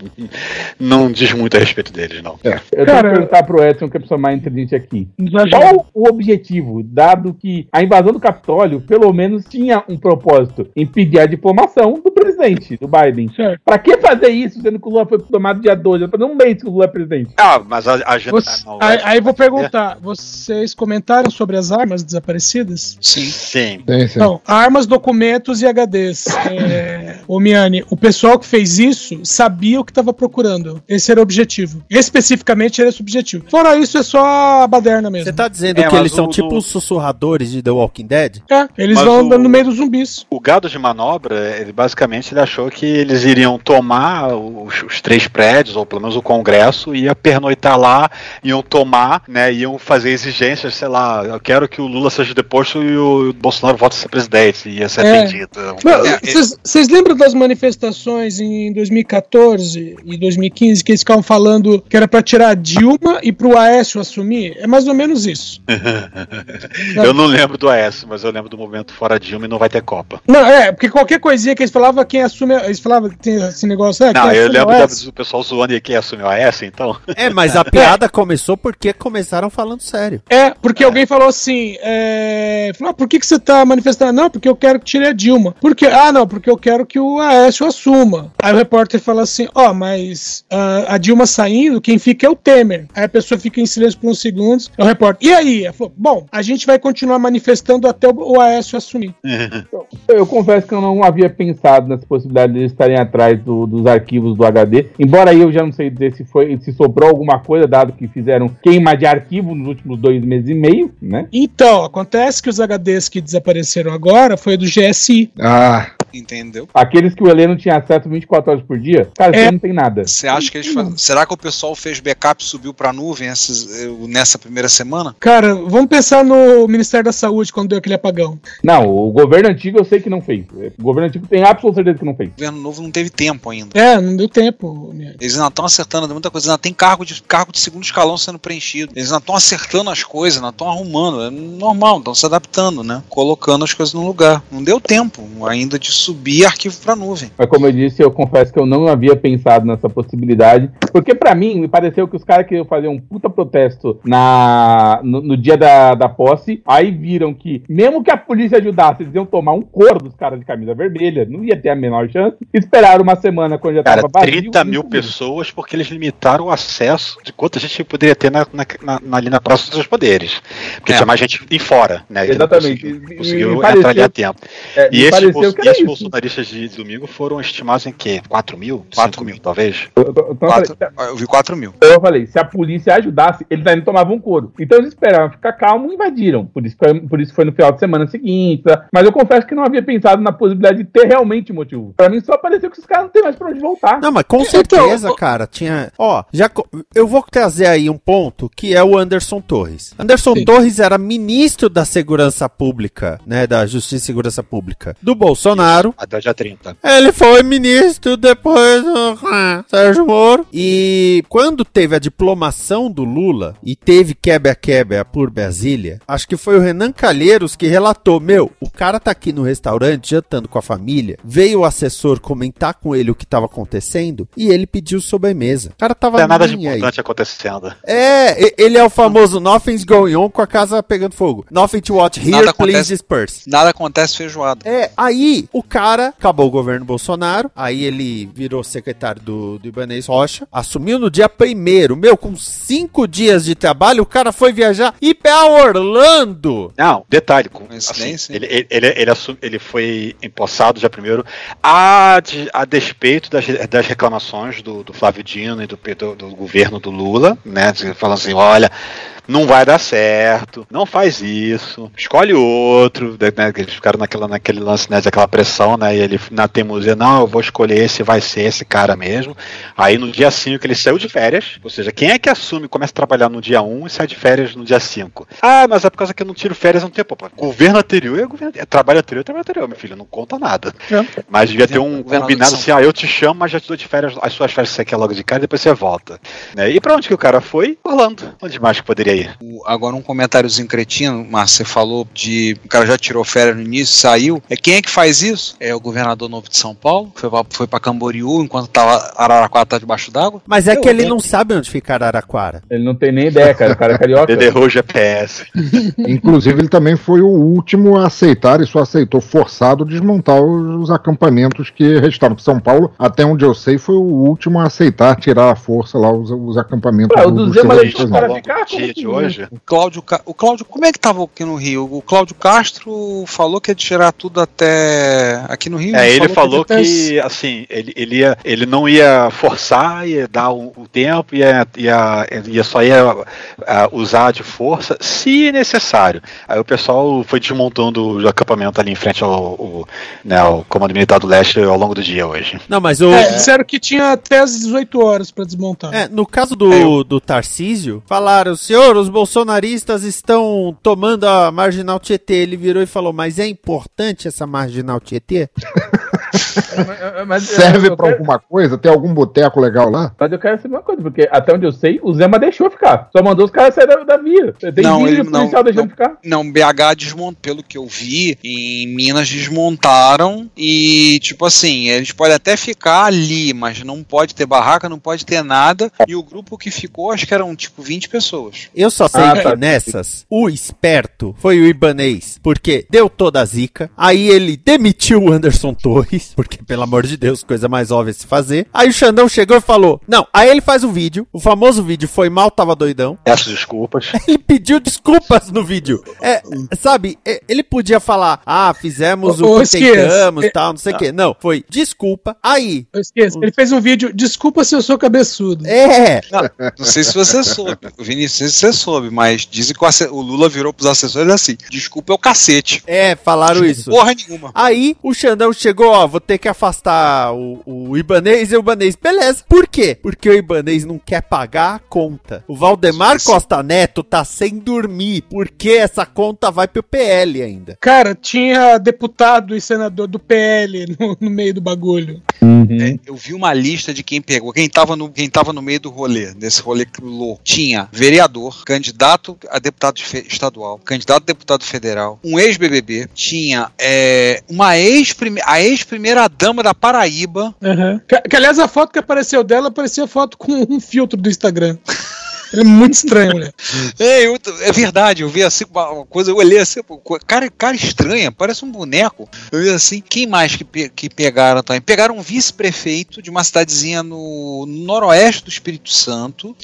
não diz muito a respeito deles, não. É. Eu tenho Cara, que perguntar pro Edson, que é a pessoa mais inteligente aqui. Qual o objetivo, dado que a invasão do Capitólio, pelo menos, tinha um propósito: impedir a diplomação do presidente, do Biden. Certo. Pra que fazer isso, sendo que o Lula foi tomado dia 12? Pra um mês que o Lula é presidente. Ah, mas a, a gente. Você- não, aí, é- aí eu vou perguntar: vocês comentaram sobre as armas desaparecidas? Sim. Sim. Não, armas, documentos e HDs. É, ô Miane, o pessoal que fez isso sabia o que estava procurando. Esse era o objetivo. Especificamente era esse o objetivo. Fora isso, é só a baderna mesmo. Você tá dizendo É, que eles são o- tipo os sussurradores de The Walking Dead? É, eles Mas vão o- andando no meio dos zumbis. O gado de manobra, ele basicamente ele achou que eles iriam tomar os, os três prédios, ou pelo menos o Congresso, ia pernoitar lá, iam tomar, né, iam fazer exigências, sei lá, eu quero que o Lula seja deposto e o Bolsonaro volta a ser presidente e ia ser É. atendido. Não, É, Vocês vocês lembram das manifestações em 2014 e 2015 que eles ficavam falando que era pra tirar a Dilma e pro Aécio assumir? É mais ou menos isso. eu não lembro do AS, mas eu lembro do momento fora Dilma e não vai ter Copa. Não, é, porque qualquer coisinha que eles falavam, quem assume. Eles falavam que tem esse negócio. É, não, eu assume lembro o Aécio. do pessoal zoando e quem assumiu a AS, então. É, mas a piada começou porque começaram falando sério. É, porque alguém falou assim, é, ah, por que, que você tá manifestando? Não, porque eu quero que tire a Dilma. Por quê? Ah, não, porque eu quero que o Aécio assuma. Aí o repórter fala assim, ó, mas ah, a Dilma saindo, quem fica é o Temer. Aí a pessoa fica em silêncio por uns segundos. Aí o repórter, e aí? Ela falou, bom, a gente vai continuar manifestando até o, Aécio assumir. Eu confesso que eu não havia pensado nessa possibilidade de eles estarem atrás do- dos arquivos do HD. Embora aí eu já não sei dizer se foi se sobrou alguma coisa, dado que fizeram queima de arquivo nos últimos dois meses e meio, né? Então, acontece que os HDs que desapareceram agora foi do GSI. Ah. Entendeu? Aqueles que o Heleno tinha acesso 24 horas por dia, cara, É. isso não tem nada. Você acha que eles faz... Será que o pessoal fez backup e subiu pra nuvem essas- eh, nessa primeira semana? Cara, vamos pensar no Ministério da Saúde quando deu aquele apagão. Não, o governo antigo eu sei que não fez. O governo antigo tem absoluta certeza que não fez. O governo novo não teve tempo ainda. É, não deu tempo. né? Eles ainda estão acertando muita coisa, ainda tem cargo de, cargo de segundo escalão sendo preenchido. Eles ainda estão acertando as coisas, ainda estão arrumando. É normal, estão se adaptando, né? Colocando as coisas no lugar. Não deu tempo ainda de subir arquivo pra nuvem. Mas como eu disse, eu confesso que eu não havia pensado nessa possibilidade. Porque pra mim, me pareceu que os caras queriam fazer um puta protesto na, no, no dia da, da posse. Aí viram que, mesmo que a polícia ajudasse, eles iam tomar um coro dos caras de camisa vermelha. Não ia ter a menor chance. Esperaram uma semana quando já Cara, tava vazio. 30 mil pessoas porque eles limitaram o acesso de quanta gente poderia ter na, na, na- ali na Praça dos Poderes. Porque tinha mais gente em fora, né? Exatamente. conseguiu, E- conseguiu entrar pareceu- ali a tempo. É, e pareceu bol- que bolsonaristas de domingo foram estimados em quê? 4 mil? 5 mil, talvez? Então, eu Quatro- falei, eu vi 4 mil. Eu falei, se a polícia ajudasse, eles ainda tomavam couro. Então eles esperaram ficar calmo e invadiram. Por isso, foi, por isso foi no final de semana seguinte. tá? Mas eu confesso que não havia pensado na possibilidade de ter realmente motivo. Pra mim só pareceu que esses caras não têm mais pra onde voltar. Não, mas com certeza, cara, tinha. Ó, já co- eu vou trazer aí um ponto que é o Anderson Torres. Anderson Torres era ministro da Segurança Pública, né, da Justiça e Segurança Pública do Bolsonaro. Até o dia 30. Ele foi ministro depois do ah, Sérgio Moro. E quando teve a diplomação do Lula e teve quebra-quebra por Brasília, acho que foi o Renan Calheiros que relatou: Meu, o cara tá aqui no restaurante jantando com a família. Veio o assessor comentar com ele o que tava acontecendo e ele pediu sobremesa. O cara tava Não tem nada de nem aí. importante acontecendo. É, ele é o famoso Nothing's going on com a casa pegando fogo. Nothing to watch here, Nada please acontece- disperse. Nada acontece feijoada. É, aí o cara acabou o governo Bolsonaro, aí ele virou secretário do, do Ibanez Rocha, assumiu no dia primeiro, meu, com cinco dias de trabalho, o cara foi viajar e pra Orlando. Não, detalhe, com, assim, ele, ele, ele, ele, assu- ele foi empossado já primeiro a, de- a despeito das, das reclamações do, do Flávio Dino e do, do, do governo do Lula, né? Falando assim, olha, não vai dar certo, não faz isso, escolhe outro, né, que eles ficaram naquela, naquele lance, né, daquela pressão, né, e ele na teimosia, não, eu vou escolher esse, vai ser esse cara mesmo, aí no dia 5 ele saiu de férias, ou seja, quem é que assume, começa a trabalhar no dia 1 e sai de férias no dia 5? Ah, mas é por causa que eu não tiro férias há um tempo, pô, governo anterior é, governo, é trabalho anterior, é trabalho anterior, meu filho, não conta nada. Mas devia ter um Governador combinado assim, ah, eu te chamo, mas já te dou de férias, as suas férias você quer logo de cara e depois você volta. Né? E pra onde que o cara foi? Orlando. Onde mais que poderia ir? O- Agora um comentáriozinho cretino, Márcio, você falou de o cara já tirou férias no início, saiu. É quem é que faz isso? É o governador novo de São Paulo, foi pra, foi pra Camboriú enquanto tava Araraquara tá debaixo d'água. Mas é que ele não sabe onde fica Araraquara. Ele não tem nem ideia, cara. O cara é carioca. Ele errou o GPS. Inclusive, ele também foi o último a aceitar, e só aceitou forçado, desmontar os, os acampamentos que restaram. São Paulo, até onde eu sei, foi o último a aceitar tirar à força lá os, os acampamentos o do- do dos Zema deixou o cara não. ficar como de hoje. O Cláudio, o Cláudio, como é que tava aqui no Rio? O Cláudio Castro falou que ia tirar tudo até aqui no Rio. É, ele falou até- que, assim, ele, ele, ia, ele não ia forçar, ia dar o, o tempo, ia, ia, ia só ia ah, usar de força se necessário. Aí o pessoal foi desmontando o acampamento ali em frente ao, ao, né, ao Comando Militar do Leste ao longo do dia hoje. Não, mas o. É, disseram que tinha até as 18 horas pra desmontar. É, no caso do, do Tarcísio, falaram, senhor, os bolsonaristas estão tomando a marginal Tietê. Ele virou e falou: Mas é importante essa marginal Tietê? Mas, Serve eu pra quero- alguma coisa? Tem algum boteco legal lá? Mas eu quero saber uma coisa, porque até onde eu sei, o Zema deixou ficar. Só mandou os caras sair da, da via. Tem Não, ele policial deixando ficar. Não, BH desmontou, pelo que eu vi, em Minas desmontaram e, tipo assim, eles podem até ficar ali, mas não pode ter barraca, não pode ter nada. E o grupo que ficou, acho que eram tipo 20 pessoas. Eu só sei Ah, que tá. nessas, o esperto foi o Ibanês, porque deu toda a zica. Aí ele demitiu o Anderson Torres, porque, pelo amor de Deus, coisa mais óbvia se fazer. Aí o Xandão chegou e falou: Não, aí ele faz o vídeo, o famoso vídeo foi mal, tava doidão. Peço desculpas. Ele pediu desculpas no vídeo. É, sabe, é, ele podia falar, ah, fizemos o ô, que tentamos, É- tal, não sei o quê. Não, foi desculpa. Aí. Eu esqueço. Ele fez um vídeo, desculpa se eu sou cabeçudo. É. Não, não sei se você soube, Vinícius, não sei se você soube, mas dizem que o, o Lula virou pros assessores assim: desculpa é o cacete. É, falaram isso. Porra nenhuma. Aí o Xandão chegou, ó, vou ter que afastar o, o Ibanês e o Ibanês, beleza. Por quê? Porque o Ibanês não quer pagar a conta. O Valdemar Costa Neto tá sem dormir, porque essa conta vai pro PL ainda. Cara, tinha deputado e senador do PL no, no meio do bagulho. É, eu vi uma lista de quem pegou, quem tava no, quem tava no meio do rolê, desse rolê louco. Tinha vereador, candidato a deputado estadual, candidato a deputado federal, um ex-BBB, tinha é, uma ex a ex-primeira dama da Paraíba. Aham. Que, que, aliás, a foto que apareceu dela parecia foto com um filtro do Instagram. Ele é muito estranho, mulher. É, eu- é verdade, eu vi assim uma uma coisa, eu olhei assim, pô, cara, cara estranha, parece um boneco. Eu vi assim, quem mais que, pe- que pegaram também? Pegaram um vice-prefeito de uma cidadezinha no noroeste do Espírito Santo.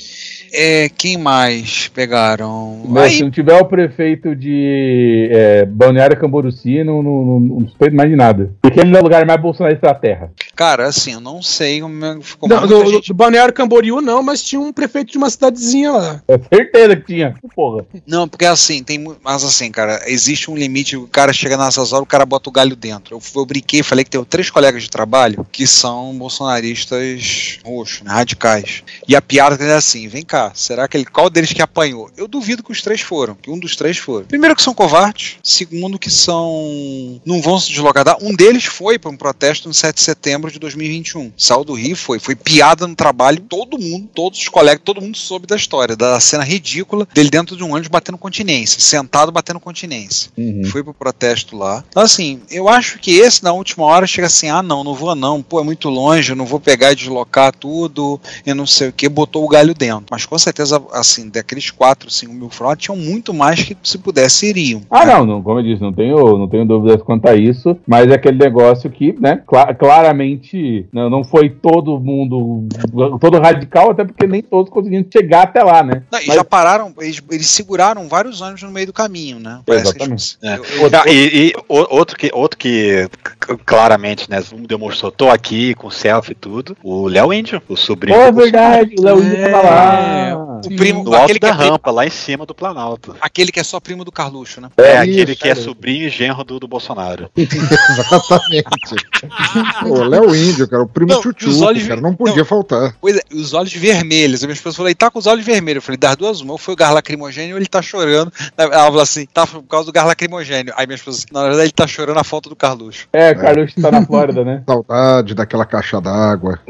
É, quem mais pegaram? Mas se não tiver o prefeito de é, Balneário Camboriú, não, não, não, não suspeito mais de nada. Porque ele é o lugar mais bolsonarista da terra. Cara, assim, eu não sei como é ficou. Não, do- gente- do Balneário Camboriú não, mas tinha um prefeito de uma cidadezinha lá. É certeza que tinha. Porra. Não, porque assim, tem Mas assim, cara, existe um limite. O cara chega nessas horas, o cara bota o galho dentro. Eu, eu brinquei, falei que tenho três colegas de trabalho que são bolsonaristas roxos, né, radicais. E a piada é assim: vem cá, será que ele. Qual deles que apanhou? Eu duvido que os três foram, que um dos três foram. Primeiro que são covardes, segundo que são. não vão se deslocar. Um deles foi para um protesto no 7 de setembro de 2021. Saiu do Rio, foi. Foi piada no trabalho, todo mundo, todos os colegas, todo mundo soube da história, da cena ridícula dele dentro de um ônibus batendo continência, sentado batendo continência. Foi pro protesto lá. Então, assim, eu acho que esse na última hora chega assim: ah, não, não vou não, pô, é muito longe, eu não vou pegar e deslocar tudo, e não sei o que, botou o galho dentro. Mas com certeza, assim, daqueles 4, 5 mil fraudes, tinham muito mais que se pudesse iriam. Ah, não, não, como eu disse, não tenho, não tenho dúvidas quanto a isso, mas é aquele negócio que, né, cla- claramente não, não foi todo mundo, todo radical, até porque nem todos conseguiram chegar até lá, né? Não, e Mas- já pararam, eles, eles seguraram vários ônibus no meio do caminho, né? Parece Exatamente. É. eu- eu- Não, e, e outro que, outro que claramente, né, demonstrou, tô aqui com selfie e tudo, o Léo Índio, o sobrinho. É verdade, o Léo Índio tá lá. o primo, No alto aquele que da é primo- rampa, lá em cima do Planalto. aquele que é só primo do Carluxo, né? É, isso, aquele que é sobrinho e genro do, do Bolsonaro. Exatamente. o Léo Índio, cara, o primo Não, Chuchu, os olhos- cara, não podia faltar. Pois é, os olhos vermelhos. A minha esposa falou, ele tá com os olhos vermelhos. Eu falei, das duas, uma, ou foi o gás lacrimogênio ou ele tá chorando. Ela falou assim, tá por causa do gás lacrimogênio. Aí minha esposa, na verdade, ele tá chorando a falta do Carluxo. É, o Carlos tá na Flórida, né? Saudade daquela caixa d'água.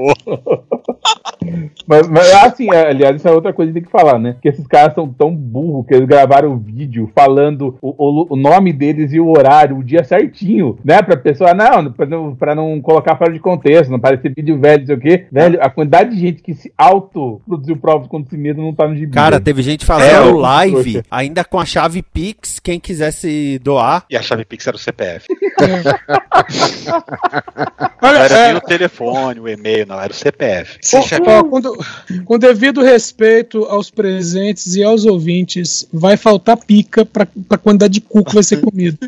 Mas, mas, assim, é, aliás, isso é outra coisa que tem que falar, né? Que esses caras são tão burros que eles gravaram o vídeo falando o, o- o nome deles e o horário, o dia certinho, né? Pra pessoa, não, pra não, pra não colocar fora de contexto, não parecer vídeo velho, não sei o quê. Velho, a quantidade de gente que se auto-produziu provas contra si mesmo não tá no gibi. Cara, teve gente É, fazendo ó, live, ainda com a chave Pix, quem quisesse doar. E a chave Pix era o CPF. Olha, Não era é, nem o telefone, o e-mail, não, era o CPF. Ó, com, do- com devido respeito aos presentes e aos ouvintes, vai faltar pica pra, pra quantidade de cu que vai ser comido.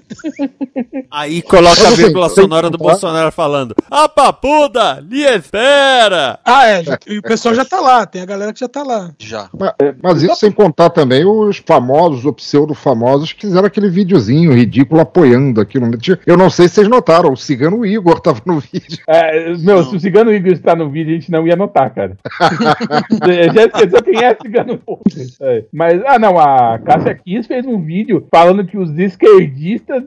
Aí coloca a vírgula sonora do Bolsonaro falando: A papuda, lhe espera! Ah, é, já- e o pessoal já tá lá, tem a galera que já tá lá. Já. Mas, mas isso sem contar também os famosos, ou pseudo-famosos, que fizeram aquele videozinho ridículo apoiando aquilo. Eu não sei se vocês notaram, o cigano Igor tava no vídeo. É, meu, se o Cigano Igor está no vídeo, a gente não ia notar, cara. Já esqueceu quem é Cigano Igor. É. Mas, ah, não, a Cássia Kiss fez um vídeo falando que os esquerdistas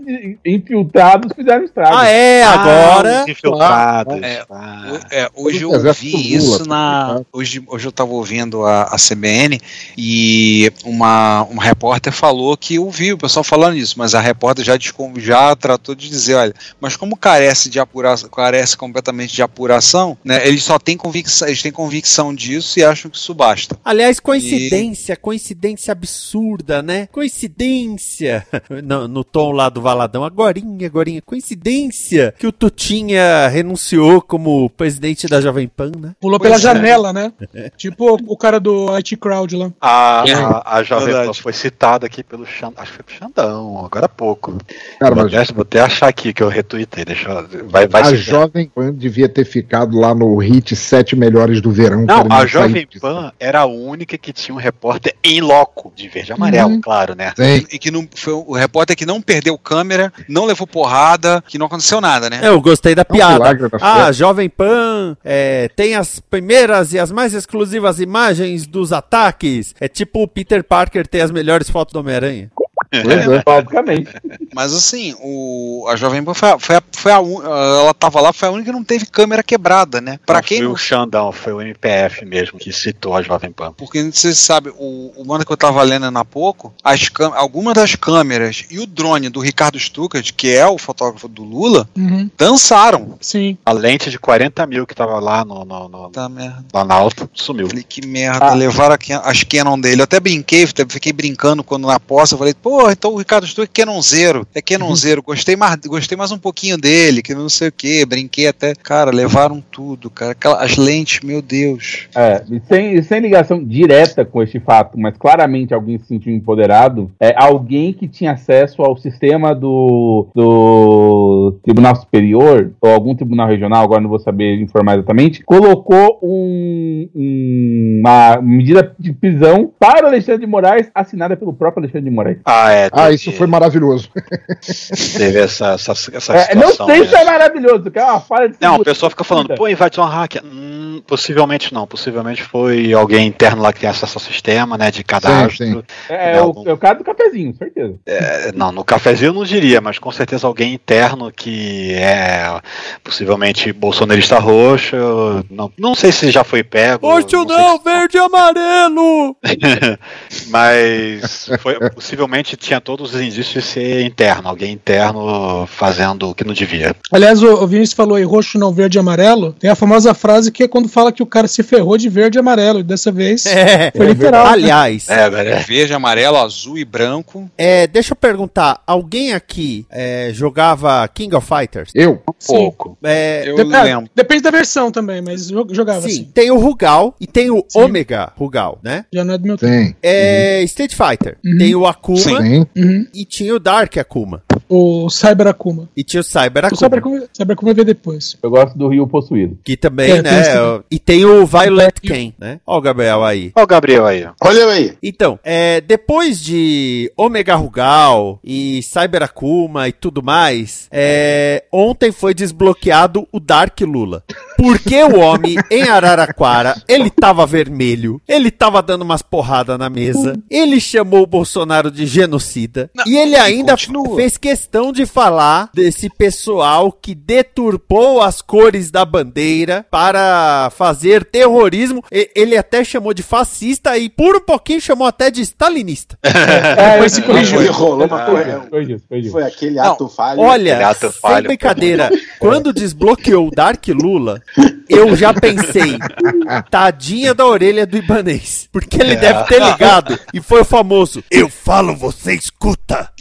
infiltrados fizeram estrago. Ah, é? Agora. Infiltrados. É, o- é, hoje eu ouvi isso na. Hoje, hoje eu tava ouvindo a, a CBN e uma, uma repórter falou que ouviu o pessoal falando isso, mas a repórter já, já tratou de dizer: olha, mas como carece de apuração, carece completamente de apuração, né? Eles só têm convicção, eles têm convicção disso e acham que isso basta. Aliás, coincidência, coincidência absurda, né? Coincidência. No, no tom lá do Valadão, agorinha, agorinha. Coincidência que o Tutinha renunciou como presidente da Jovem Pan, né? Pulou pela janela, né? Tipo o cara do IT Crowd lá. A, É, a, a Jovem. Pan foi citada aqui pelo Xandão. Acho que foi pro Xandão, agora há pouco. Cara, mas- vou até achar aqui que eu retuitei. Deixa eu, vai, vai a Jovem Pan devia ter ficado lá no hit Sete Melhores do Verão. Não, a Jovem disso. Pan era a única que tinha um repórter em loco, de verde e amarelo, Uhum. claro, né? E que não foi o repórter que não perdeu câmera, não levou porrada, que não aconteceu nada, né? É, eu gostei da piada. milagre da Ah. Jovem Pan é, tem as primeiras e as mais exclusivas imagens dos ataques. É tipo o Peter Parker ter as melhores fotos do Homem-Aranha. É. Basicamente. Mas assim, o, a Jovem Pan foi a, foi a, foi a ela tava lá, foi a única que não teve câmera quebrada, né? Pra Não quem foi não o Xandão, foi o MPF mesmo que citou a Jovem Pan. Porque você sabe, o, o mano que eu tava lendo há pouco, as cam- algumas das câmeras e o drone do Ricardo Stuckert, que é o fotógrafo do Lula, Uhum. dançaram. Sim. A lente de 40 mil que tava lá no, no, no Tá merda. lá na alta sumiu. Falei, que merda, levaram a as Canon dele. Eu até brinquei, fiquei brincando quando na posse, eu falei, pô, então o Ricardo Stuckert é Canonzeiro, é Canonzeiro, gostei mais, gostei mais um pouquinho dele, que não sei o que, brinquei até. Cara, levaram tudo, cara. Aquela- as lentes, meu Deus. É, e sem, e sem ligação direta com este fato, mas claramente alguém se sentiu empoderado, é alguém que tinha acesso ao sistema do, do Tribunal Superior, ou algum tribunal regional, agora não vou saber informar exatamente, colocou um- um- uma medida de prisão para o Alexandre de Moraes, assinada pelo próprio Alexandre de Moraes. Ah, é. Ah, isso foi maravilhoso. Teve essa, essa, essa É, não sei né? se é maravilhoso, que é uma falha de Não, o pessoal fica falando, pô, invadiu uma hacker. Hum, possivelmente não. Possivelmente foi alguém interno lá que tem acesso ao sistema, né? De cadastro. sim. É, é o, é o caso do cafezinho, certeza. É, não, no cafezinho eu não diria, mas com certeza alguém interno que é possivelmente bolsonarista roxo. Não, não sei se já foi pego. Roxo não, verde e amarelo! Mas foi- possivelmente tinha todos os indícios de ser interno, alguém interno fazendo o que não devia. Aliás, o, o Vinícius falou aí roxo, não verde e amarelo. Tem a famosa frase que é quando fala que o cara se ferrou de verde e amarelo. E dessa vez É, foi literal. né? Aliás, Verde, amarelo, azul e branco. é, deixa eu perguntar: alguém aqui é, jogava King of Fighters? Eu? pouco. É, Eu Dep- é, lembro. depende da versão também, mas jo- jogava sim, assim. tem o Rugal e tem o Omega Rugal, né? Já não é do meu tempo. Tem. É Street Fighter. Uhum. Tem o Akuma Sim. Uhum. e tinha o Dark Akuma. O Cyber Akuma. E tinha o Cyber O Akuma. Cyber Akuma, Cyber Akuma veio depois. Eu gosto do Rio Possuído. Que também, É, tem né? também. E tem o Violet Ken, né? Ó o Gabriel aí. Olha o Gabriel aí. ó. Olha eu aí. Então, é, depois de Omega Rugal e Cyber Akuma e tudo mais, é, ontem foi desbloqueado o Dark Lula. Porque o homem em Araraquara, ele tava vermelho, ele tava dando umas porradas na mesa, ele chamou o Bolsonaro de genocida e ele ainda fez questão de falar desse pessoal que deturpou as cores da bandeira para fazer terrorismo. E- Ele até chamou de fascista e por um pouquinho chamou até de stalinista. É, Depois se corrigiu. Foi, rolou uma Foi isso, foi isso, foi isso. Foi aquele Não, ato falho. Olha, ato sem falho, brincadeira, quando desbloqueou o Dark Lula, eu já pensei, tadinha da orelha do Ibanês. Porque ele deve ter ligado e foi o famoso, eu falo, você escuta.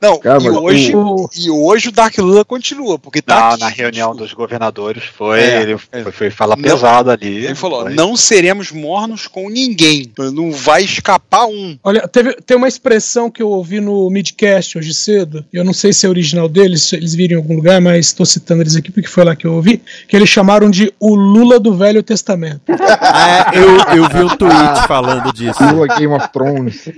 Não, Cara, e, hoje, o- e hoje o Dark Lula continua, porque tá. Na, na reunião dos governadores foi, É, ele é. foi, foi falar Não, pesado ali. Ele falou: Foi. não seremos mornos com ninguém. Não vai escapar um. Olha, teve, tem uma expressão que eu ouvi no midcast hoje cedo. Eu não sei se é original deles, se eles viram em algum lugar, mas estou citando eles aqui porque foi lá que eu ouvi. Que eles chamaram de o Lula do Velho Testamento. Ah, é, eu, eu vi um tweet falando disso. Lula Game of Thrones.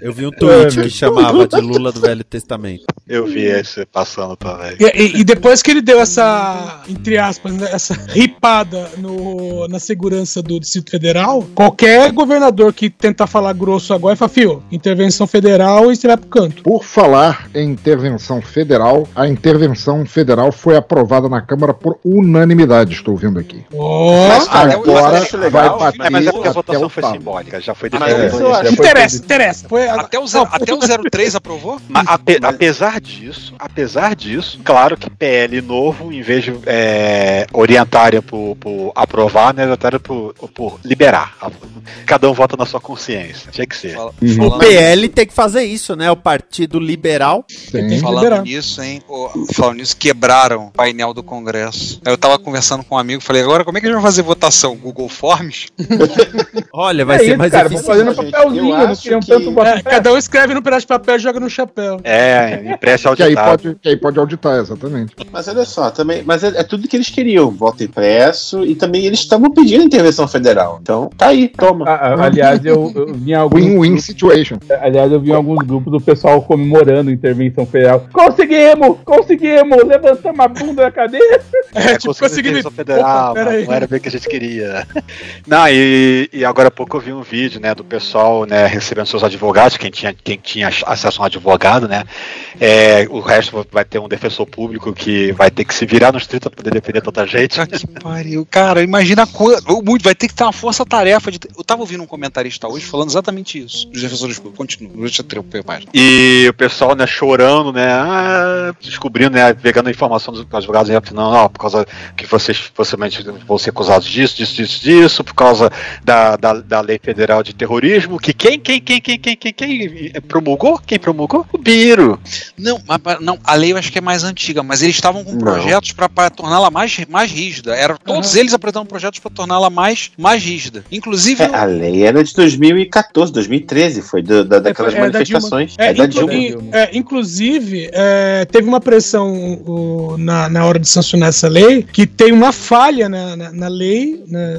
Eu vi um tweet que chamava de Lula Do Velho Testamento. Eu vi esse passando também. E, e- e depois que ele deu essa, entre aspas, né, essa ripada no, na segurança do Distrito Federal, qualquer governador que tentar falar grosso agora fala, fio, intervenção federal e você vai pro canto. Por falar em intervenção federal, a intervenção federal foi aprovada na Câmara por unanimidade, estou vendo aqui. Mas até o- Agora mas acho vai legal. bater É, mas é porque a votação o foi simbólica, já foi Ah, mas acho- Interessa, interessa. Foi, Até o, zero- até o 03 aprovou? Mas ape- apesar disso, apesar disso, claro que PL novo, em vez de é, orientarem por, por aprovar, né, orientarem por, por liberar. Cada um vota na sua consciência. Tinha que ser. O PL tem que fazer isso, né? O Partido Liberal. Falando nisso, hein? pô, falando nisso, quebraram o painel do Congresso. Aí eu tava conversando com um amigo, falei, agora como é que a gente vai fazer votação? Google Forms? Olha, vai É ser isso, mais cara, difícil. vamos fazer no papelzinho, Eu não acho queriam que- tanto É, cada um escreve no pedaço de papel e joga no chapéu. É, empreste Que aí, pode, que aí pode auditar, exatamente. Mas olha só, também, mas é, é tudo que eles queriam, voto impresso, e também eles estavam pedindo intervenção federal. Então, tá aí, toma. Ah, ah, aliás, eu, eu vi em alguns. Win-win situation. Aliás, eu vi alguns grupos do pessoal comemorando a intervenção federal. Conseguimos! Conseguimos! Levantamos a bunda da cadeira! É, tipo, conseguimos federal, mas não era bem o que a gente queria. Não, e, e agora há pouco eu vi um vídeo, né, do pessoal, né, recebendo seus advogados, quem tinha, quem tinha acesso a um advogado, né, é, o resto vai ter um defensor público que vai ter que se virar nos 30 para poder defender tanta gente. Que pariu. Cara, imagina quanto. Muito, vai ter que ter uma força-tarefa de. Eu tava ouvindo um comentarista hoje falando exatamente isso. Os defensores públicos. Continua, deixa eu ter o mais. E o pessoal, né, chorando, né, ah, descobrindo, né, pegando a informação dos advogados, né, não, não, por causa que vocês possivelmente vão ser acusados disso, disso, disso, disso, por causa da, da, da lei federal de terrorismo, que quem, quem, quem, quem, quem, quem, quem promulgou? Quem promulgou? O Biro. Não, mas, mas- não, a lei eu acho que é mais antiga, mas eles estavam com Não. projetos pra torná-la mais, mais rígida. Era, todos eles apresentavam projetos pra torná-la mais, mais rígida. Inclusive. É, a lei era de 2014, 2013, foi do- da, daquelas É, da manifestações. Dilma. É, da inclu- Dilma. in- é, inclusive, é, teve uma pressão o, na, na hora de sancionar essa lei que tem uma falha na, na, na lei né,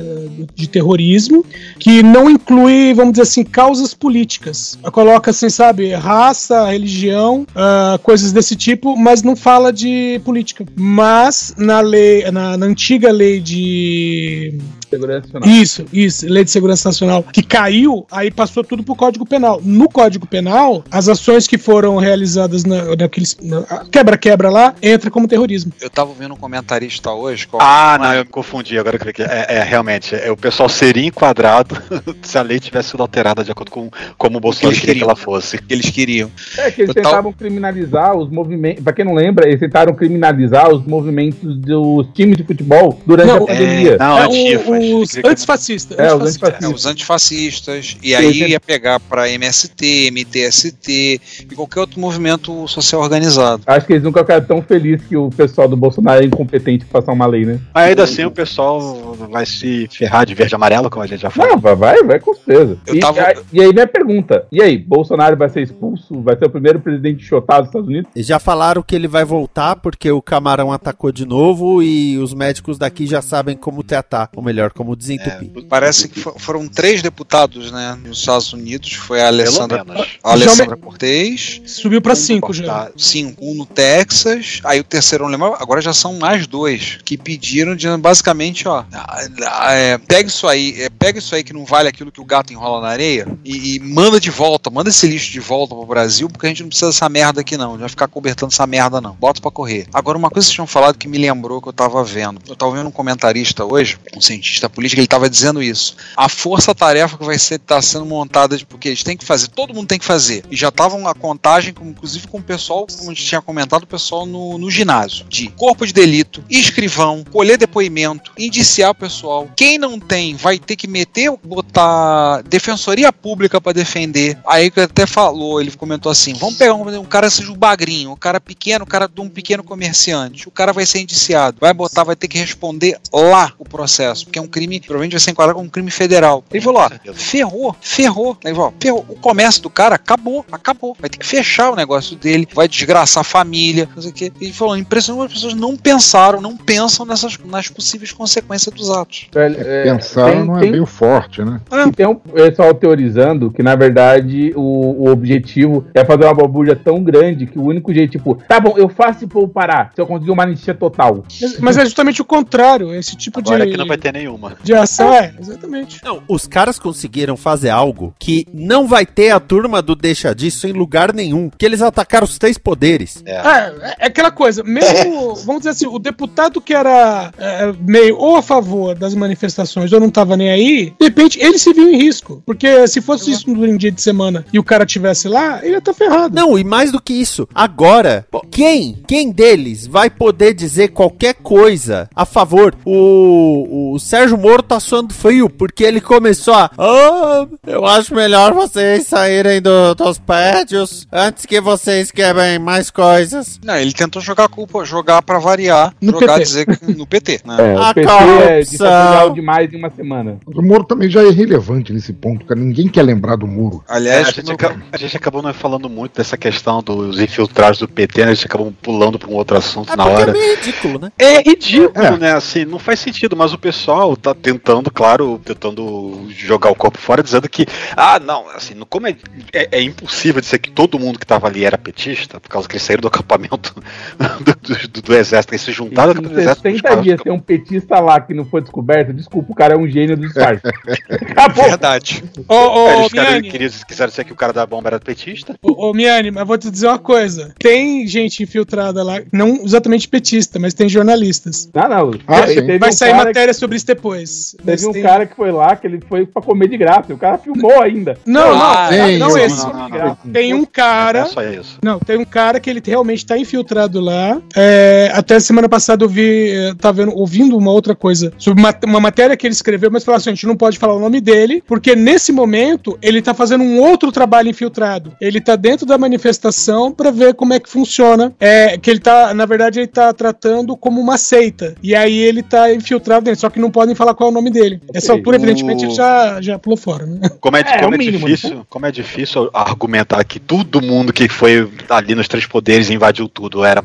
de terrorismo que não inclui, vamos dizer assim, causas políticas. Coloca assim, sabe, raça, religião, ah, coisas desse tipo, mas não fala de política. Mas na lei, na, na antiga lei de Segurança Nacional. isso, isso, Lei de Segurança Nacional, que caiu, aí passou tudo pro Código Penal. No Código Penal, as ações que foram realizadas na, naqueles na- quebra-quebra lá, entra como terrorismo. Eu tava ouvindo um comentarista hoje. qual- Ah, não, eu me confundi, agora que eu que é, é, realmente, é, o pessoal seria enquadrado se a lei tivesse sido alterada de acordo com como o Bolsonaro queria que ela fosse. Eles queriam. É que eles Eu tava- tentavam criminalizar os movimentos. Pra quem não lembra, eles tentaram criminalizar os movimentos dos times de futebol durante Não, a pandemia. não, É, antifas. o- os antifascistas. É, os antifascistas. É, os antifascistas, e aí ia pegar pra MST, MTST e qualquer outro movimento social organizado. Acho que eles nunca ficaram tão felizes que o pessoal do Bolsonaro é incompetente pra passar uma lei, né? Mas ainda assim o pessoal vai se ferrar de verde e amarelo, como a gente já falou. Não, vai, vai, vai com certeza. Eu E, tava- a- e aí minha pergunta: e aí, Bolsonaro vai ser expulso? Vai ser o primeiro presidente chotado dos Estados Unidos? E já falaram que ele vai voltar porque o camarão atacou de novo e os médicos daqui já sabem como tratar, ou melhor, como desentupir. Parece que fo- foram três deputados, né, nos Estados Unidos. Foi a Alessandra, a Alessandra Cortez. Subiu pra cinco já. Cinco, um no Texas. Aí o terceiro, não lembro, agora já são mais dois que pediram, dizendo basicamente, ó, ah, ah, é, pega isso aí, é, pega isso aí que não vale aquilo que o gato enrola na areia e, e manda de volta, manda esse lixo de volta pro Brasil, porque a gente não precisa dessa merda aqui não, não vai ficar cobertando essa merda não. Bota pra correr. Agora, uma coisa que vocês tinham falado que me lembrou que eu tava vendo. Eu tava vendo um comentarista hoje, um cientista político, ele tava dizendo isso. A força-tarefa que vai ser tá sendo montada, de- porque eles têm que fazer, todo mundo tem que fazer. E já estavam a contagem, com- inclusive com o pessoal, como a gente tinha comentado, o pessoal no, no ginásio, de corpo de delito, escrivão, colher depoimento, indiciar o pessoal. Quem não tem vai ter que meter, botar defensoria pública pra defender. Aí que até falou, ele comentou assim: vamos pegar um, um cara seja um bagrinho, um cara pequeno, um cara de um pequeno comerciante. O cara vai ser indiciado, vai botar, vai ter que responder lá o processo, porque um crime, provavelmente vai ser enquadrado como um crime federal. Ele falou, ó, ferrou, ferrou. Ele falou, ferrou. O comércio do cara acabou, acabou. Vai ter que fechar o negócio dele, vai desgraçar a família, não sei o quê. Ele falou, impressionante, as pessoas não pensaram, não pensam nessas, nas possíveis consequências dos atos. É, Pensar tem- não é tem- meio forte, né? Tem um pessoal teorizando que, na verdade, o, o objetivo é fazer uma balbúrdia tão grande que o único jeito, tipo, tá bom, eu faço esse povo parar se eu conseguir uma anistia total. Mas, mas é justamente o contrário, esse tipo Agora de, aqui não vai ter nenhuma. de ação. É, exatamente. Não, os caras conseguiram fazer algo que não vai ter a turma do Deixa Disso em lugar nenhum. Que eles atacaram os três poderes. É, é- é aquela coisa, mesmo, vamos dizer assim, o deputado que era é, meio ou a favor das manifestações ou não tava nem aí, de repente ele se viu em risco. Porque se fosse isso no dia de semana e o cara tivesse lá, ele ia estar ferrado. Não, e mais do que isso, agora, quem, quem deles vai poder dizer qualquer coisa a favor? O, o Sérgio Moro tá suando frio, porque ele começou a. Ah, eu acho melhor vocês saírem do- dos prédios antes que vocês quebrem mais coisas. Não, ele tentou jogar a culpa, jogar pra variar, No jogar, PT. dizer que no PT, né? É, A o PT é ditatorial demais em uma semana. O Moro também já é irrelevante nesse ponto, cara. Ninguém quer lembrar do Moro. Aliás, É, a, gente acaba- a gente acabou não falando muito dessa questão dos infiltrados do PT, né? A gente acabou pulando pra um outro assunto na hora. É ridículo, né? É ridículo, né? Assim, não faz sentido, mas o pessoal tá tentando, claro, tentando jogar o corpo fora, dizendo que, ah, não, assim, como é, é, é impossível dizer que todo mundo que tava ali era petista, por causa que eles saíram do acampamento do, do- do exército, eles se juntaram ao acampamento do exército. 60 dias tem um petista lá que não foi descoberto, desculpa, o cara é um gênio do disfarce. Acabou. Verdade. Ô, ô, É, eles queriam, Miane. queriam, quiseram dizer que o cara da bomba era petista. Ô, ô, Miane, mas vou te dizer uma coisa. Tem gente infiltrada lá, não exatamente petista, mas tem jornalistas. Não, não. Ah, Vai um sair cara matéria sobre isso depois. Teve um tem- cara que foi lá, que ele foi pra comer de graça. O cara filmou ainda. Não, não, Ah, não, não não, esse. não, não, não. Tem um cara. É só isso. Não, tem um cara que ele realmente tá infiltrado lá. É, até semana passada eu vi, eh, tá vendo, ouvindo uma outra coisa sobre uma, uma matéria que ele escreveu, mas falou assim: a gente não pode falar o nome dele, porque nesse momento ele tá fazendo um outro trabalho infiltrado. Ele tá dentro da manifestação pra ver como é que funciona. É, que ele tá, na verdade, ele tá tratando como uma seita. E aí ele tá infiltrado dentro, só que não podem falar qual é o nome dele. Essa altura, evidentemente, ele já, já pulou fora, né? Como é, É, como é é o mínimo, difícil, como é difícil argumentar que todo mundo que foi ali nos três poderes e invadiu tudo era,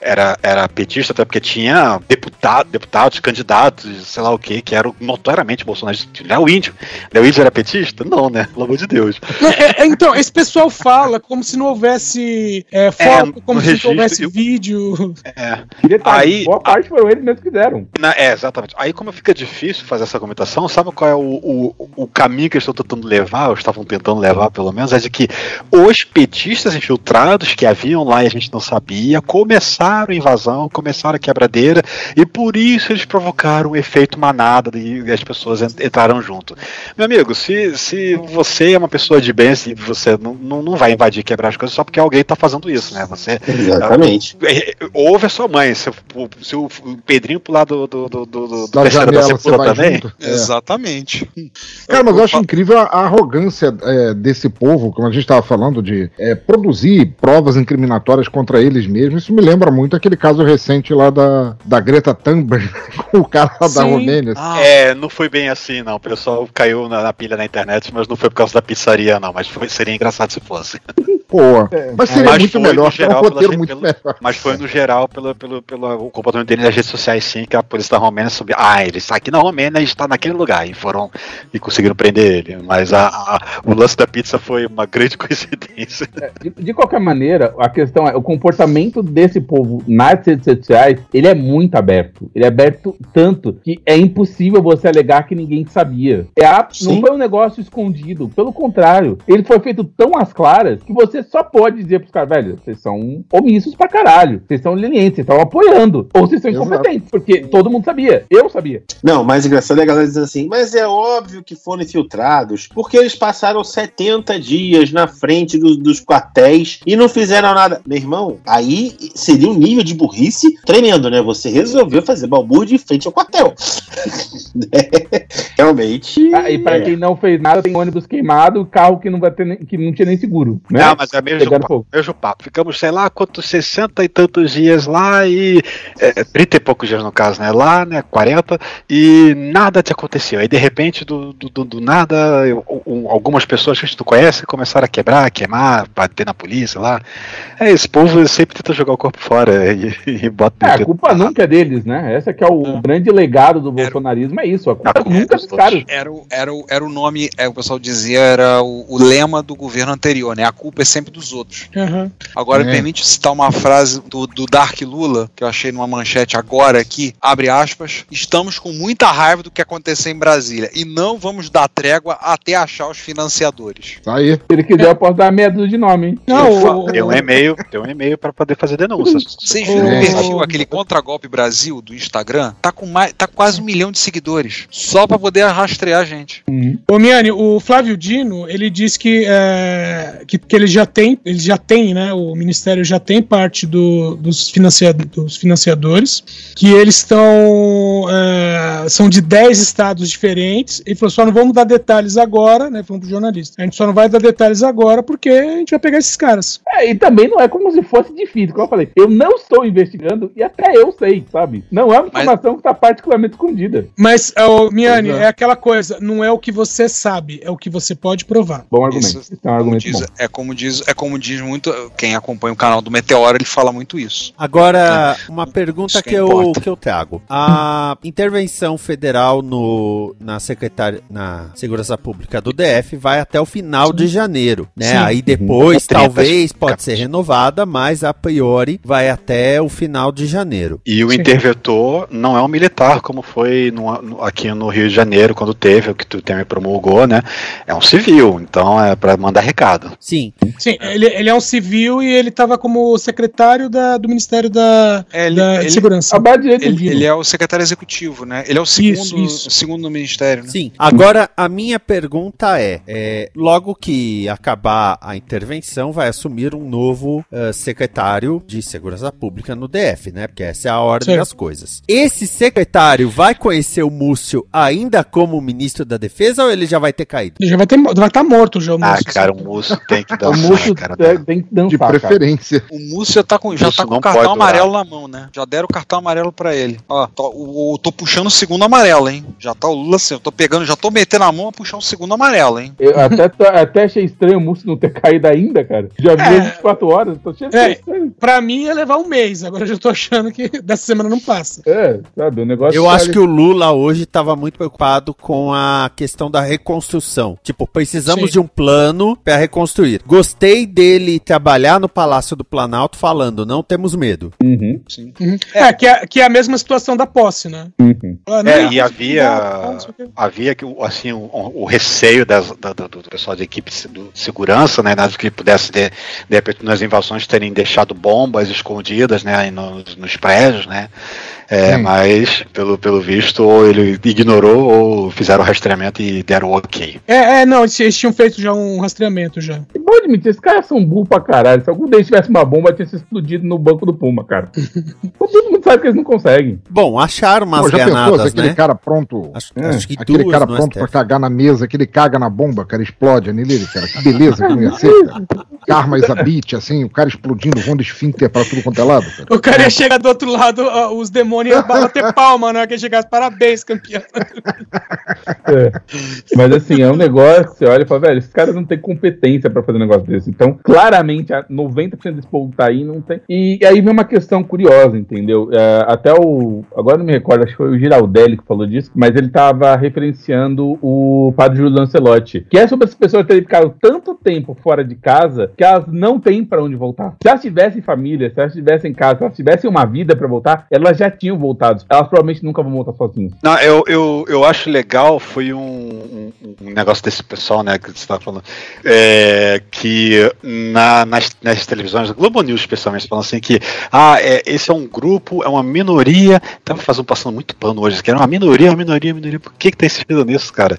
era, era petista, até porque tinha deputado, deputados, candidatos, sei lá o que, que eram notoriamente bolsonaristas. Léo Índio. Léo Índio era petista? Não, né? Pelo amor de Deus. É, é, então, esse pessoal fala como se não houvesse é, foto, como se registro, não houvesse eu- vídeo. É. Detalhe, Aí- boa parte foram eles mesmos que fizeram. Na- é, exatamente. Aí como fica difícil fazer essa argumentação, sabe qual é o, o, o caminho que eles estão tentando levar, ou estavam tentando levar pelo menos, é de que os petistas infiltrados que haviam lá e a gente não sabia, começaram a invasão, começaram a quebradeira, e por isso eles provocaram um efeito manada e as pessoas en- entraram junto. Meu amigo, se, se você é uma pessoa de bem, assim, você não, não, não vai invadir e quebrar as coisas só porque alguém está fazendo isso, né? Você Exatamente. é, Ouve a sua mãe. Se, o- se o Pedrinho pular do, do, do, do, do Da terceiro janela você você pula vai também? junto? É. Exatamente. Cara, mas eu acho incrível a arrogância é, desse povo, como a gente estava falando, de é, produzir provas incriminatórias contra eles mesmos. Isso me lembra muito aquele caso recente lá da, da Greta Thunberg, com o cara lá da Sim. Romênia. É, não foi bem assim, não. O pessoal caiu na, na pilha na internet, mas não foi por causa da pizzaria, não. Mas foi- seria engraçado se fosse. Pô, mas seria Mas muito foi melhor, no seria um geral, roteiro pela- muito pelo- melhor. Mas foi no geral pelo, pelo, pelo o comportamento dele nas redes sociais, sim, que a polícia da Romênia soube. Ah, ele está aqui na Romênia e está naquele lugar. E foram e conseguiram prender ele. Mas a, a- o lance da pizza foi uma grande coincidência. De, de qualquer maneira, a questão é, o comportamento desse povo nas redes sociais, ele é muito aberto. Ele é aberto tanto que é impossível você alegar que ninguém sabia. É a- não Sim. foi um negócio escondido. Pelo contrário, ele foi feito tão às claras que você só pode dizer pros caras, velho, vocês são omissos pra caralho. Vocês são lenientes, vocês estão apoiando. Ou vocês são Exato. incompetentes. Porque todo mundo sabia. Eu sabia. Não, o mais engraçado é a galera dizendo assim, mas é óbvio que foram infiltrados, porque eles passaram 70 dias na frente dos, dos quartéis e não fizeram nada. Meu irmão, aí seria um nível de burrice tremendo, né? Você resolveu fazer balbúrdia em frente ao quartel. Realmente. Ah, e pra é. quem não fez nada, tem ônibus queimado, carro que não, vai ter, nem- que não tinha nem seguro. Né? Não, mas é mesmo Pegando papo, fogo. mesmo papo. Ficamos, sei lá, quantos, 60 e tantos dias lá e. É, 30 e poucos dias no caso, né? Lá, né? 40, e nada te aconteceu. Aí de repente, do, do, do- do nada, eu- um- algumas pessoas que tu conhece começaram a quebrar, queimar, bater na polícia lá. É, esse povo sempre tenta jogar o corpo fora e, e bota É, a culpa nunca é deles, né? Esse que é o grande legado do bolsonarismo, é isso. A culpa nunca é dos caras. Era, o- era, era o nome, é, o pessoal dizia, era o, o lema do governo anterior, né? A culpa é sempre dos outros. Uhum. Agora, É. me permite citar uma frase do, do Dark Lula, que eu achei numa manchete agora aqui, abre aspas, estamos com muita raiva do que aconteceu em Brasília e não vamos dar trégua até achar os financiadores. Tá aí. Se ele quiser, eu posso dar dúzia de nome, hein? Não, Tem um e-mail, tem um e-mail pra poder fazer denúncias. Vocês viram É. o perfil, aquele Contragolpe Brasil do Instagram? Tá com mais, tá quase um milhão de seguidores. Só pra poder rastrear a gente. Ô Miane, o Flávio Dino, ele diz que, é, que, que ele já tem, ele já tem, né? O Ministério já tem parte do- dos, financia, dos financiadores, que eles estão. é, são de 10 estados diferentes. Ele falou: só não vamos dar detalhes agora, né? Falando pro jornalista. A gente só não vai dar detalhes agora porque a gente vai pegar esses caras. É, e também não é como se fosse difícil, como eu falei. Eu não estou investigando e até eu sei, sabe? Não é uma informação que está particularmente escondida. Mas, ô, Miane, é. aquela coisa, não é o que você sabe, é o que você pode provar. Bom argumento. Isso, é um argumento diz- bom. é como diz, é como diz muito quem acompanha o canal do Meteoro, ele fala muito isso. Agora, uma pergunta Isso que que eu, que eu trago. A intervenção federal no, na, secretária, na Segurança Pública do DF vai até o final de janeiro, né? Sim. Aí depois, Uhum. Trinta. talvez, pode ser renovada, mas a priori vai até o final de janeiro. E o interventor não é um militar, como foi no- no- aqui no Rio de Janeiro, quando teve, o que o Temer promulgou, né? É um civil, então é para mandar recado. Sim. Sim, ele, ele é um civil e ele estava como secretário da- do Ministério da, da ele- Segurança. Ele, ele é o secretário executivo, né? Ele é o segundo, Isso, isso. segundo no ministério, né? Sim. Agora, a minha pergunta é, é, logo que acabar a intervenção, vai assumir um novo eh, secretário de Segurança Pública no DF, né? Porque essa é a ordem Certo. das coisas. Esse secretário vai conhecer o Múcio ainda como ministro da Defesa ou ele já vai ter caído? Ele já vai estar vai tá morto já, o Ah, moço. cara, o moço tem que O dançar, Múcio cara. tem, tem que dançar. De cara. preferência. O Múcio já tá com, já Isso tá com o cartão durar. amarelo na mão, né? Já deram o cartão amarelo pra ele. Ó, tô, o, o- tô puxando o segundo amarelo, hein? Já tá o Lula assim, eu tô pegando, já tô metendo a mão a puxar o segundo amarelo, hein? Eu até, tô- até achei estranho o Múcio não ter caído ainda, cara. Já viu É. 24 horas, tô de É, estranho. pra mim ia levar um mês, agora eu já tô achando que dessa semana não passa. É, sabe, o negócio. Eu tá acho ali- que o Lula hoje estava muito preocupado com a questão da reconstrução. Tipo, precisamos Sim. de um plano para reconstruir. Gostei dele trabalhar no Palácio do Planalto falando, não temos medo. Uhum, Uhum. É, que, é, que é a mesma situação da posse, né? uhum. Ah, É, não, e havia, quê. havia que, o- assim, o, o receio das- da- do, do pessoal de equipe de segurança, né, nas- que pudesse, de, de repente, nas invasões terem deixado bombas escondidas, né, nos, nos prédios, né, é, Sim. mas, pelo, pelo visto, ou ele ignorou ou fizeram o rastreamento e deram o ok. É, é, não, eles, eles tinham feito já um rastreamento já. E vou admitir, esses caras são burros pra caralho. Se algum deles tivesse uma bomba, tinha se explodido no banco do Puma, cara. Todo mundo sabe que eles não conseguem. Bom, acharam umas Pô, já pensou granadas, aquele né? cara pronto. Acho, É, acho que Aquele duas cara pronto pra STF. cagar na mesa, que ele caga na bomba, cara, explode a nele, cara. Que beleza que não ia ser, cara. Karma Isabit, assim, o cara explodindo, voando esfíncter pra tudo quanto é lado, cara. O cara ia chegar do outro lado, ó, os demônios iam bater palma, né? Que ia chegar, parabéns, campeão. É. Mas assim, é um negócio que você olha e fala, velho, esses caras não têm competência pra fazer um negócio desse. Então, claramente, a 90% desse povo tá aí não tem. E aí vem uma questão curiosa, entendeu? É, até o. Agora não me recordo, acho que foi o Giraldelli que falou disso, mas ele tava referenciando o padre Júlio Lancelotti, que é sobre as pessoas terem ficado tanto tempo fora de casa que elas não têm pra onde voltar. Se elas tivessem família, se elas tivessem casa, se elas tivessem uma vida pra voltar, elas já tinham voltado. Elas provavelmente nunca vão voltar sozinhas. Não, eu, eu, eu acho legal, foi um, um, um negócio desse pessoal, né, que você estava falando, é, que na, nas, nas televisões, Globo News especialmente, falando assim que, ah, é, esse é um grupo, é uma minoria, tava fazendo, passando muito pano hoje, que era uma minoria, uma minoria, uma minoria, por que que tá insistindo nisso, cara?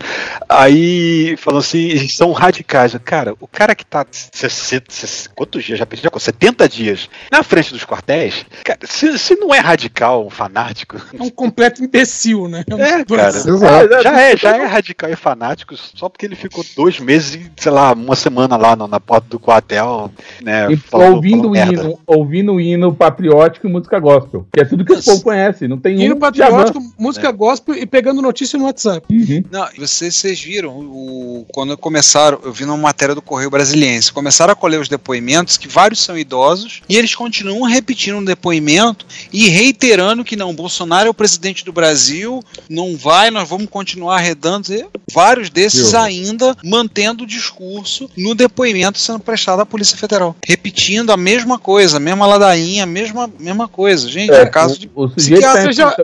Aí, falando assim, eles são radicais, cara, o cara que tá 60, 60, quantos dias, já perdi, já, 70 dias, na frente dos quartéis, cara, se, se não é radical, um fanático, É um completo imbecil. né? É, cara. Exato. Já é, já é radical e fanático só porque ele ficou dois meses, e, sei lá, uma semana lá no- na porta do quartel, né? E ouvindo o merda. hino, ouvindo o hino patriótico e música gospel. Que é tudo que o povo conhece. Não tem Hino um patriótico, música gospel e pegando notícia no WhatsApp. Não, e vocês, vocês viram, o, quando começaram, eu vi numa matéria do Correio Brasiliense, começaram a colher os depoimentos, que vários são idosos, e eles continuam repetindo o depoimento e reiterando que não, Bolsonaro é o presidente do Brasil, não vai, nós vamos continuar arredando. E vários desses ainda mantendo o discurso no depoimento sendo prestado à Polícia Federal. Repetindo a mesma coisa, a mesma ladainha, a mesma, mesma coisa. Gente, é, caso de. O sujeito tá Você já, É.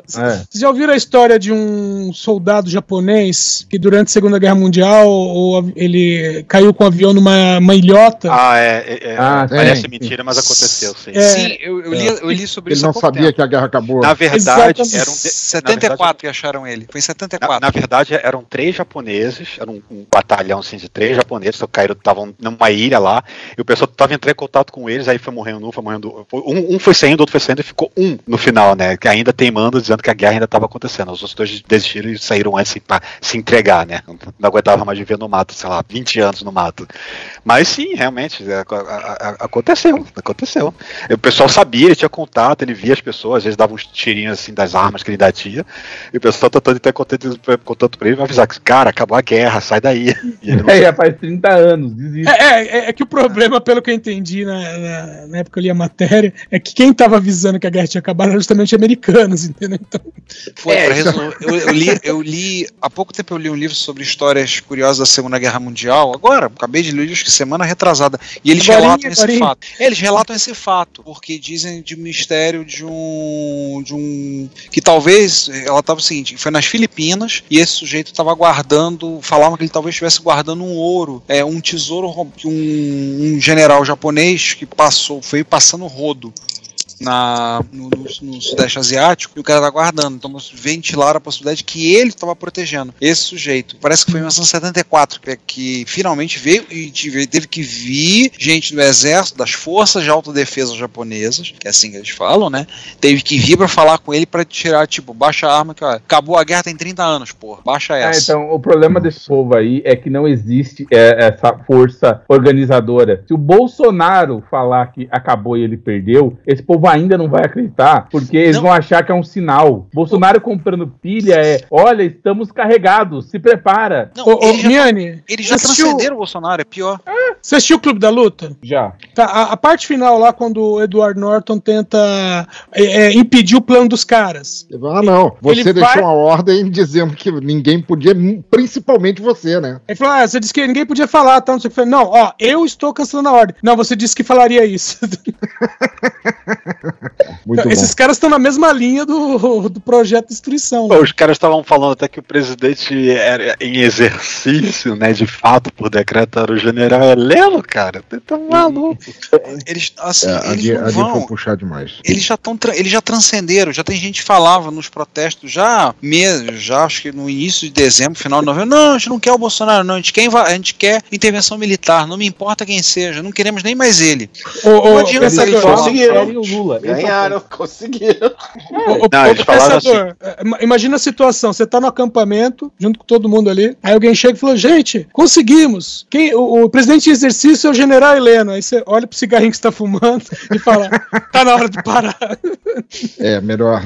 vocês já ouviram a história de um soldado japonês que durante a Segunda Guerra Mundial o- ele caiu com o avião numa uma ilhota? Ah, é. é, é, Ah, parece sim, mentira, mas aconteceu, sim. É, Sim, eu, eu li, eu li sobre Ele isso há não sabia tempo. que a guerra acabou. Na verdade, Exatamente. eram. de- 74 que acharam ele. Foi em 74. Na, na verdade, eram três japoneses, era um, um batalhão assim, de três japoneses que caíram, estavam numa ilha lá, e o pessoal tava entrando em contato com eles, aí foi morrendo um, foi morrendo um, um foi saindo, outro foi saindo, e ficou um no final, né? Que ainda teimando, dizendo que a guerra ainda estava acontecendo. Os outros dois desistiram e saíram antes para se entregar, né? Não aguentava mais viver no mato, sei lá, 20 anos no mato. Mas sim, realmente, é, a- a- a- aconteceu, aconteceu. O pessoal sabia, ele tinha contato, ele via as pessoas, às vezes dava uns tirinhos assim das armas que ele tira, e o pessoal tentando ter contato, contato pra ele, vai avisar que, cara, acabou a guerra, sai daí. E ele não É, já faz 30 anos, desiste. É, é, é que o problema, pelo que eu entendi na, na, na época que eu li a matéria, é que quem tava avisando que a guerra tinha acabado eram justamente americanos, entendeu? Então, Foi, É, pra resumir, eu, eu li, eu li, há pouco tempo eu li um livro sobre histórias curiosas da Segunda Guerra Mundial, agora, acabei de ler, acho que semana retrasada, e eles relatam esse fato. É, Eles relatam esse fato, porque dizem de mistério de um, de um, que talvez, ela tava o seguinte, foi nas Filipinas, e esse sujeito estava guardando, falavam que ele talvez estivesse guardando um ouro, é, um tesouro que um, general japonês que passou, foi passando rodo na, no, no- no Sudeste Asiático e o cara tá guardando. Então ventilaram a possibilidade que ele estava protegendo esse sujeito. Parece que foi em 1974 que, que finalmente veio e tive- teve que vir gente do exército, das forças de autodefesa japonesas, que é assim que eles falam, né? Teve que vir para falar com ele para tirar, tipo, baixa a arma que ó, acabou a guerra tem 30 anos, porra. Baixa Ah, essa. então, o problema desse povo aí é que não existe é, essa força organizadora. Se o Bolsonaro falar que acabou e ele perdeu, esse povo ainda não vai acreditar, porque eles Não. vão achar que é um sinal. Bolsonaro comprando pilha é: olha, estamos carregados, se prepara. Não, ô, ô, eles já, Miane, eles já assistiu- transcenderam o Bolsonaro, é pior. Você assistiu o Clube da Luta? Já. Tá, a, a parte final lá, quando o Edward Norton tenta é, é, impedir o plano dos caras. Ah, não. Você Ele deixou vai- uma ordem dizendo que ninguém podia, principalmente você, né? Ele falou: Ah, você disse que ninguém podia falar, tá? Não, sei o que. Não, ó, eu estou cancelando a ordem. Não, você disse que falaria isso. Muito Então, Esses caras estão na mesma linha do, do projeto de destruição. né? Os caras estavam falando até que o presidente era em exercício, né? De fato, por decreto, era o general Heleno, cara. Você tá maluco. Eles, assim, É, a eles de, não a de vão. foi puxar demais. Eles já estão, eles já transcenderam, já tem gente que falava nos protestos já meses, já acho que no início de dezembro, final de novembro, não, a gente não quer o Bolsonaro, não, a gente quer, a gente quer intervenção militar, não me importa quem seja, não queremos nem mais ele. Ô, ô, Não adianta pensador, eles falar. conseguiram. O Lula. Ganharam, conseguiram. Ô, ô, Não, eles falaram pensador, é, ima- imagina a situação, você tá no acampamento, junto com todo mundo ali, aí alguém chega e fala, gente, conseguimos, Quem, o, o presidente em exercício é o general Heleno, aí você olha pro cigarrinho que você tá fumando e fala, tá na hora de parar. É, melhor.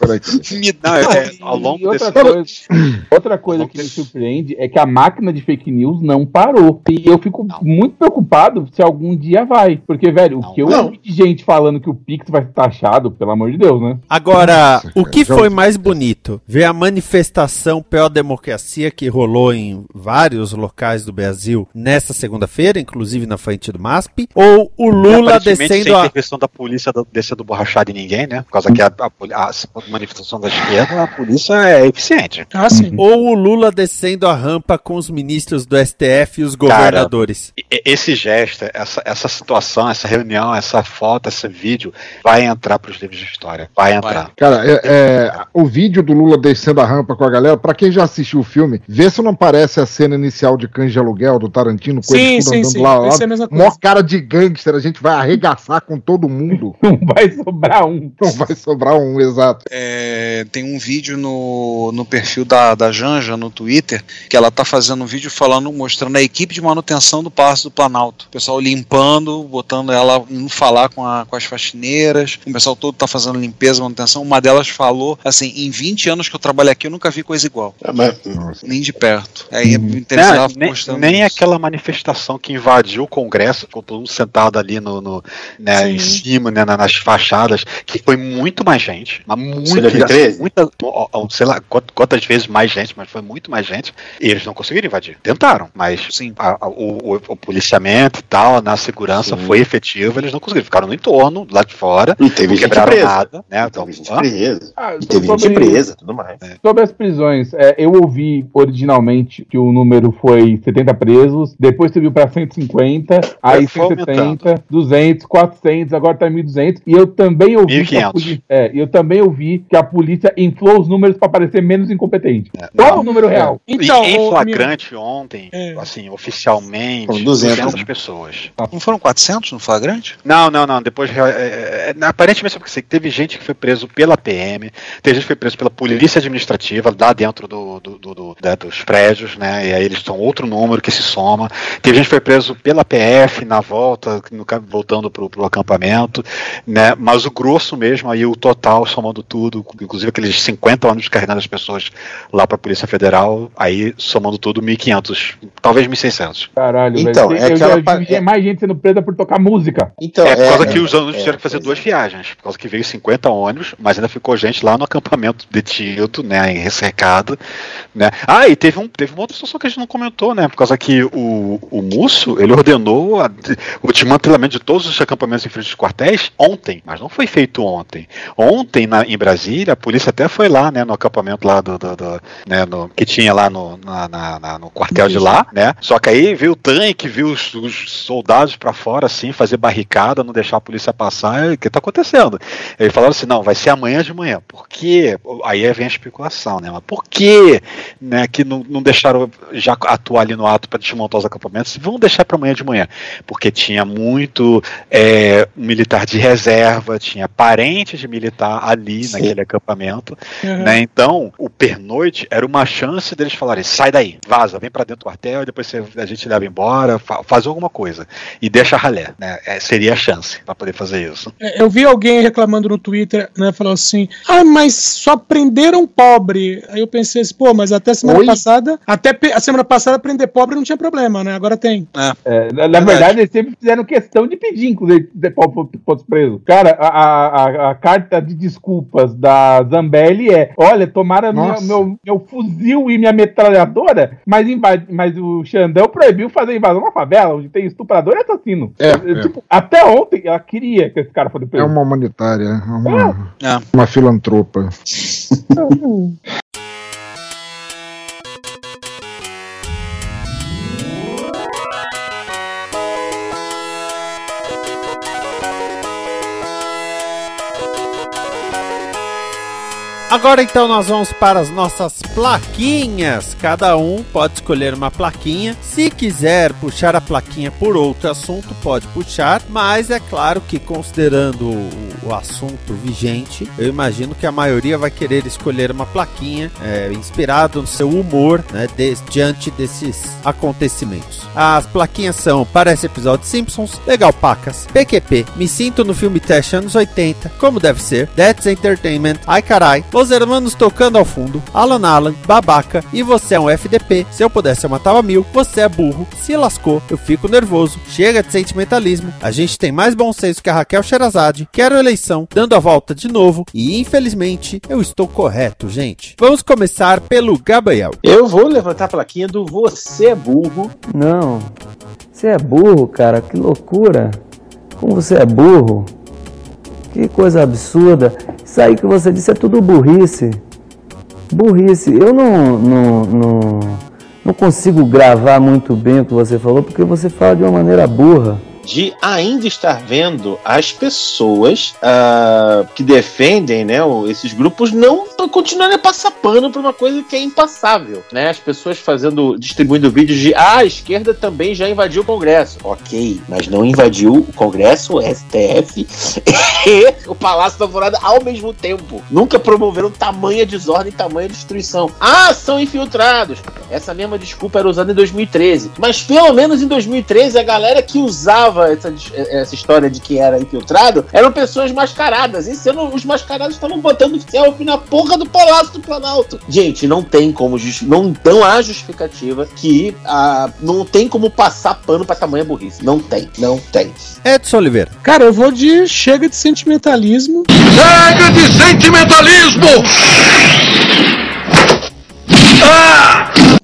Por aqui. Me Não, dá. é, ao longo outra desse. coisa, outra coisa que me surpreende é que a máquina de fake news não parou. E eu fico muito preocupado se algum dia vai. Porque, velho, o que eu Não. ouvi de gente falando que o Pix vai ser taxado, pelo amor de Deus, né? Agora, Nossa, o cara, que foi mais bonito? Ver a manifestação pró-democracia que rolou em vários locais do Brasil nessa segunda-feira, inclusive na frente do MASP, ou o Lula descendo sem a. intervenção da polícia descendo borrachada em ninguém, né? Por causa que a, a a- a manifestação da esquerda, a polícia é eficiente. Ah, sim. Ou o Lula descendo a rampa com os ministros do STF e os governadores. E- Esse gesto, essa, essa situação, essa reunião, essa foto, esse vídeo, vai entrar para os livros de história. Vai entrar. Cara, é, é, o vídeo do Lula descendo a rampa com a galera, pra quem já assistiu o filme, vê se não parece a cena inicial de Cães de Aluguel do Tarantino, com Sim, eles sim, andando sim. lá, lá. Essa é a mesma Mó cara de gangster, a gente vai arregaçar com todo mundo. Não vai sobrar um. Não vai sobrar um, exato. É, tem um vídeo no, no perfil da, da Janja no Twitter que ela tá fazendo um vídeo falando, mostrando a equipe de manutenção do Palácio do Planalto. O pessoal limpando, botando ela indo falar com, a- com as faxineiras. O pessoal todo tá fazendo limpeza, manutenção. Uma delas falou assim: em 20 anos que eu trabalho aqui, eu nunca vi coisa igual. Nem de perto. Aí é interessante Não, ela nem, nem isso. aquela manifestação que invadiu o Congresso, com todo mundo sentado ali no, no- né, em cima, né, na- nas fachadas, que foi muito mais gente. Mas Você muita, viu 13? muita ó, ó, sei lá quant- quantas vezes mais gente, mas foi muito mais gente. E eles não conseguiram invadir. Tentaram, mas a- a- o, o- o policiamento e tal, na segurança foi efetivo, eles não conseguiram. Ficaram no entorno, lá de fora, E teve não gente quebraram presa. nada. Né, então, hã? presa. Ah, E teve gente presa, tudo mais. Sobre as prisões, é, eu ouvi originalmente que o número foi 70 presos, depois subiu para 150, aí foi 170, 200, 400, agora tá 1.200. E eu também ouvi que a 1.500. polícia, é, eu também ouvi que a polícia inflou os números para parecer menos incompetente. Qual é o número real? Então, E em flagrante ontem, É. assim, oficialmente, Foram 200, 200, pessoas. Não foram 400 no flagrante? Não, não, não. Depois, é, é, é, aparentemente, porque assim, teve gente que foi preso pela PM, teve gente que foi preso pela polícia administrativa, lá dentro do, do- do- do- né, dos prédios, né? E aí eles são outro número que se soma. Teve gente que foi preso pela PF na volta, no, voltando pro, pro acampamento, né? Mas o grosso mesmo, aí o total, somando tudo, inclusive aqueles 50 anos carregando as pessoas lá pra Polícia Federal, aí somando tudo, 1.500, talvez 1.600. Caralho, Então, velho. é eu aquela já pa- vi mais gente sendo presa por tocar música. Então, é, por causa é, que é, os alunos é, tiveram que fazer duas viagens, por causa que veio 50 ônibus, mas ainda ficou gente lá no acampamento detido, né, em rescercado, né. Ah, e teve, um, teve uma outra situação que a gente não comentou, né, por causa que o, o Musso, ele ordenou a- o desmantelamento de todos os acampamentos em frente aos quartéis ontem, mas não foi feito ontem. Ontem, na- em Brasília, a polícia até foi lá, né, no acampamento lá do, do- do- né, no, que tinha lá no, na- na- na- no quartel de lá, né, só que aí veio o tanque, viu os, os soldados pra fora, assim, fazer barricada, não deixar a polícia passar, e o que tá acontecendo? Eles falaram assim, não, vai ser amanhã de manhã, por quê? Aí vem a especulação, né, mas por que, né, que não, não deixaram já atuar ali no ato para desmontar os acampamentos, vão deixar para amanhã de manhã, porque tinha muito é, militar de reserva, tinha parentes de militar ali naquele acampamento, Uhum. né? Então, o pernoite era uma chance deles falarem: sai daí, vaza, vem para dentro do quartel, e depois você- a gente leva embora, fa faz alguma coisa e deixa ralé, né? É, seria a chance para poder fazer isso. É, Eu vi alguém reclamando no Twitter, né? Falou assim: Ah, mas só prenderam pobre. Aí eu pensei assim, pô, mas até semana Oi? passada, até a semana passada prender pobre não tinha problema, né? Agora tem. É, na, na verdade, eles sempre fizeram questão de pedir, inclusive, de pau pro- pros presos. Cara, a, a, a- carta de desculpas da Zambelli é: olha, tomaram meu, meu, meu fuzil e minha metralhadora, mas, mas o Xandão proibiu fazer invasão na favela, onde tem estuprador e assassino. É, é. tipo, até ontem ela queria que esse cara fosse É preso. uma humanitária, é uma, É. uma filantropa. Agora então nós vamos para as nossas plaquinhas. Cada um pode escolher uma plaquinha. Se quiser puxar a plaquinha por outro assunto, pode puxar. Mas é claro que considerando o, assunto vigente, eu imagino que a maioria vai querer escolher uma plaquinha é, inspirado no seu humor, né, de- diante desses acontecimentos. As plaquinhas são para esse episódio Simpsons, Legal Pacas, PQP, Me Sinto no Filme Teste anos 80, Como Deve Ser, That's Entertainment, Ai Carai, Los Hermanos Tocando ao Fundo, Alan Alan, Babaca e Você é um FDP, Se Eu Pudesse Eu Matava Mil, Você é Burro, Se Lascou, Eu Fico Nervoso, Chega de Sentimentalismo, A Gente Tem Mais Bom Senso que a Raquel Sherazade, Quero Eleição, Dando a Volta de Novo e Infelizmente Eu Estou Correto, gente. Vamos começar pelo Gabriel. Eu vou levantar a plaquinha do Você é Burro. Não. Você é burro, cara. Que loucura. Como você é burro. Que coisa absurda. Isso aí que você disse é tudo burrice. Burrice. Eu não, não, não, não consigo gravar muito bem o que você falou porque você fala de uma maneira burra. De ainda estar vendo as pessoas ah, que defendem né, esses grupos não continuarem a passar pano por uma coisa que é impassável. Né? As pessoas fazendo, distribuindo vídeos de ah, a esquerda também já invadiu o Congresso. Ok, mas não invadiu o Congresso, o STF e o Palácio da Alvorada ao mesmo tempo. Nunca promoveram tamanha desordem tamanha destruição. Ah, são infiltrados. Essa mesma desculpa era usada em 2013. Mas pelo menos em 2013 a galera que usava essa, dis- essa história de que era infiltrado eram pessoas mascaradas. E sendo os mascarados estavam botando selfie na porra do Palácio do Planalto. Gente, não tem como não, não há justificativa que ah, não tem como passar pano pra tamanha burrice. Não tem, não tem. Edson Oliveira. Cara, eu vou de chega de sentimentalismo. Chega de sentimentalismo!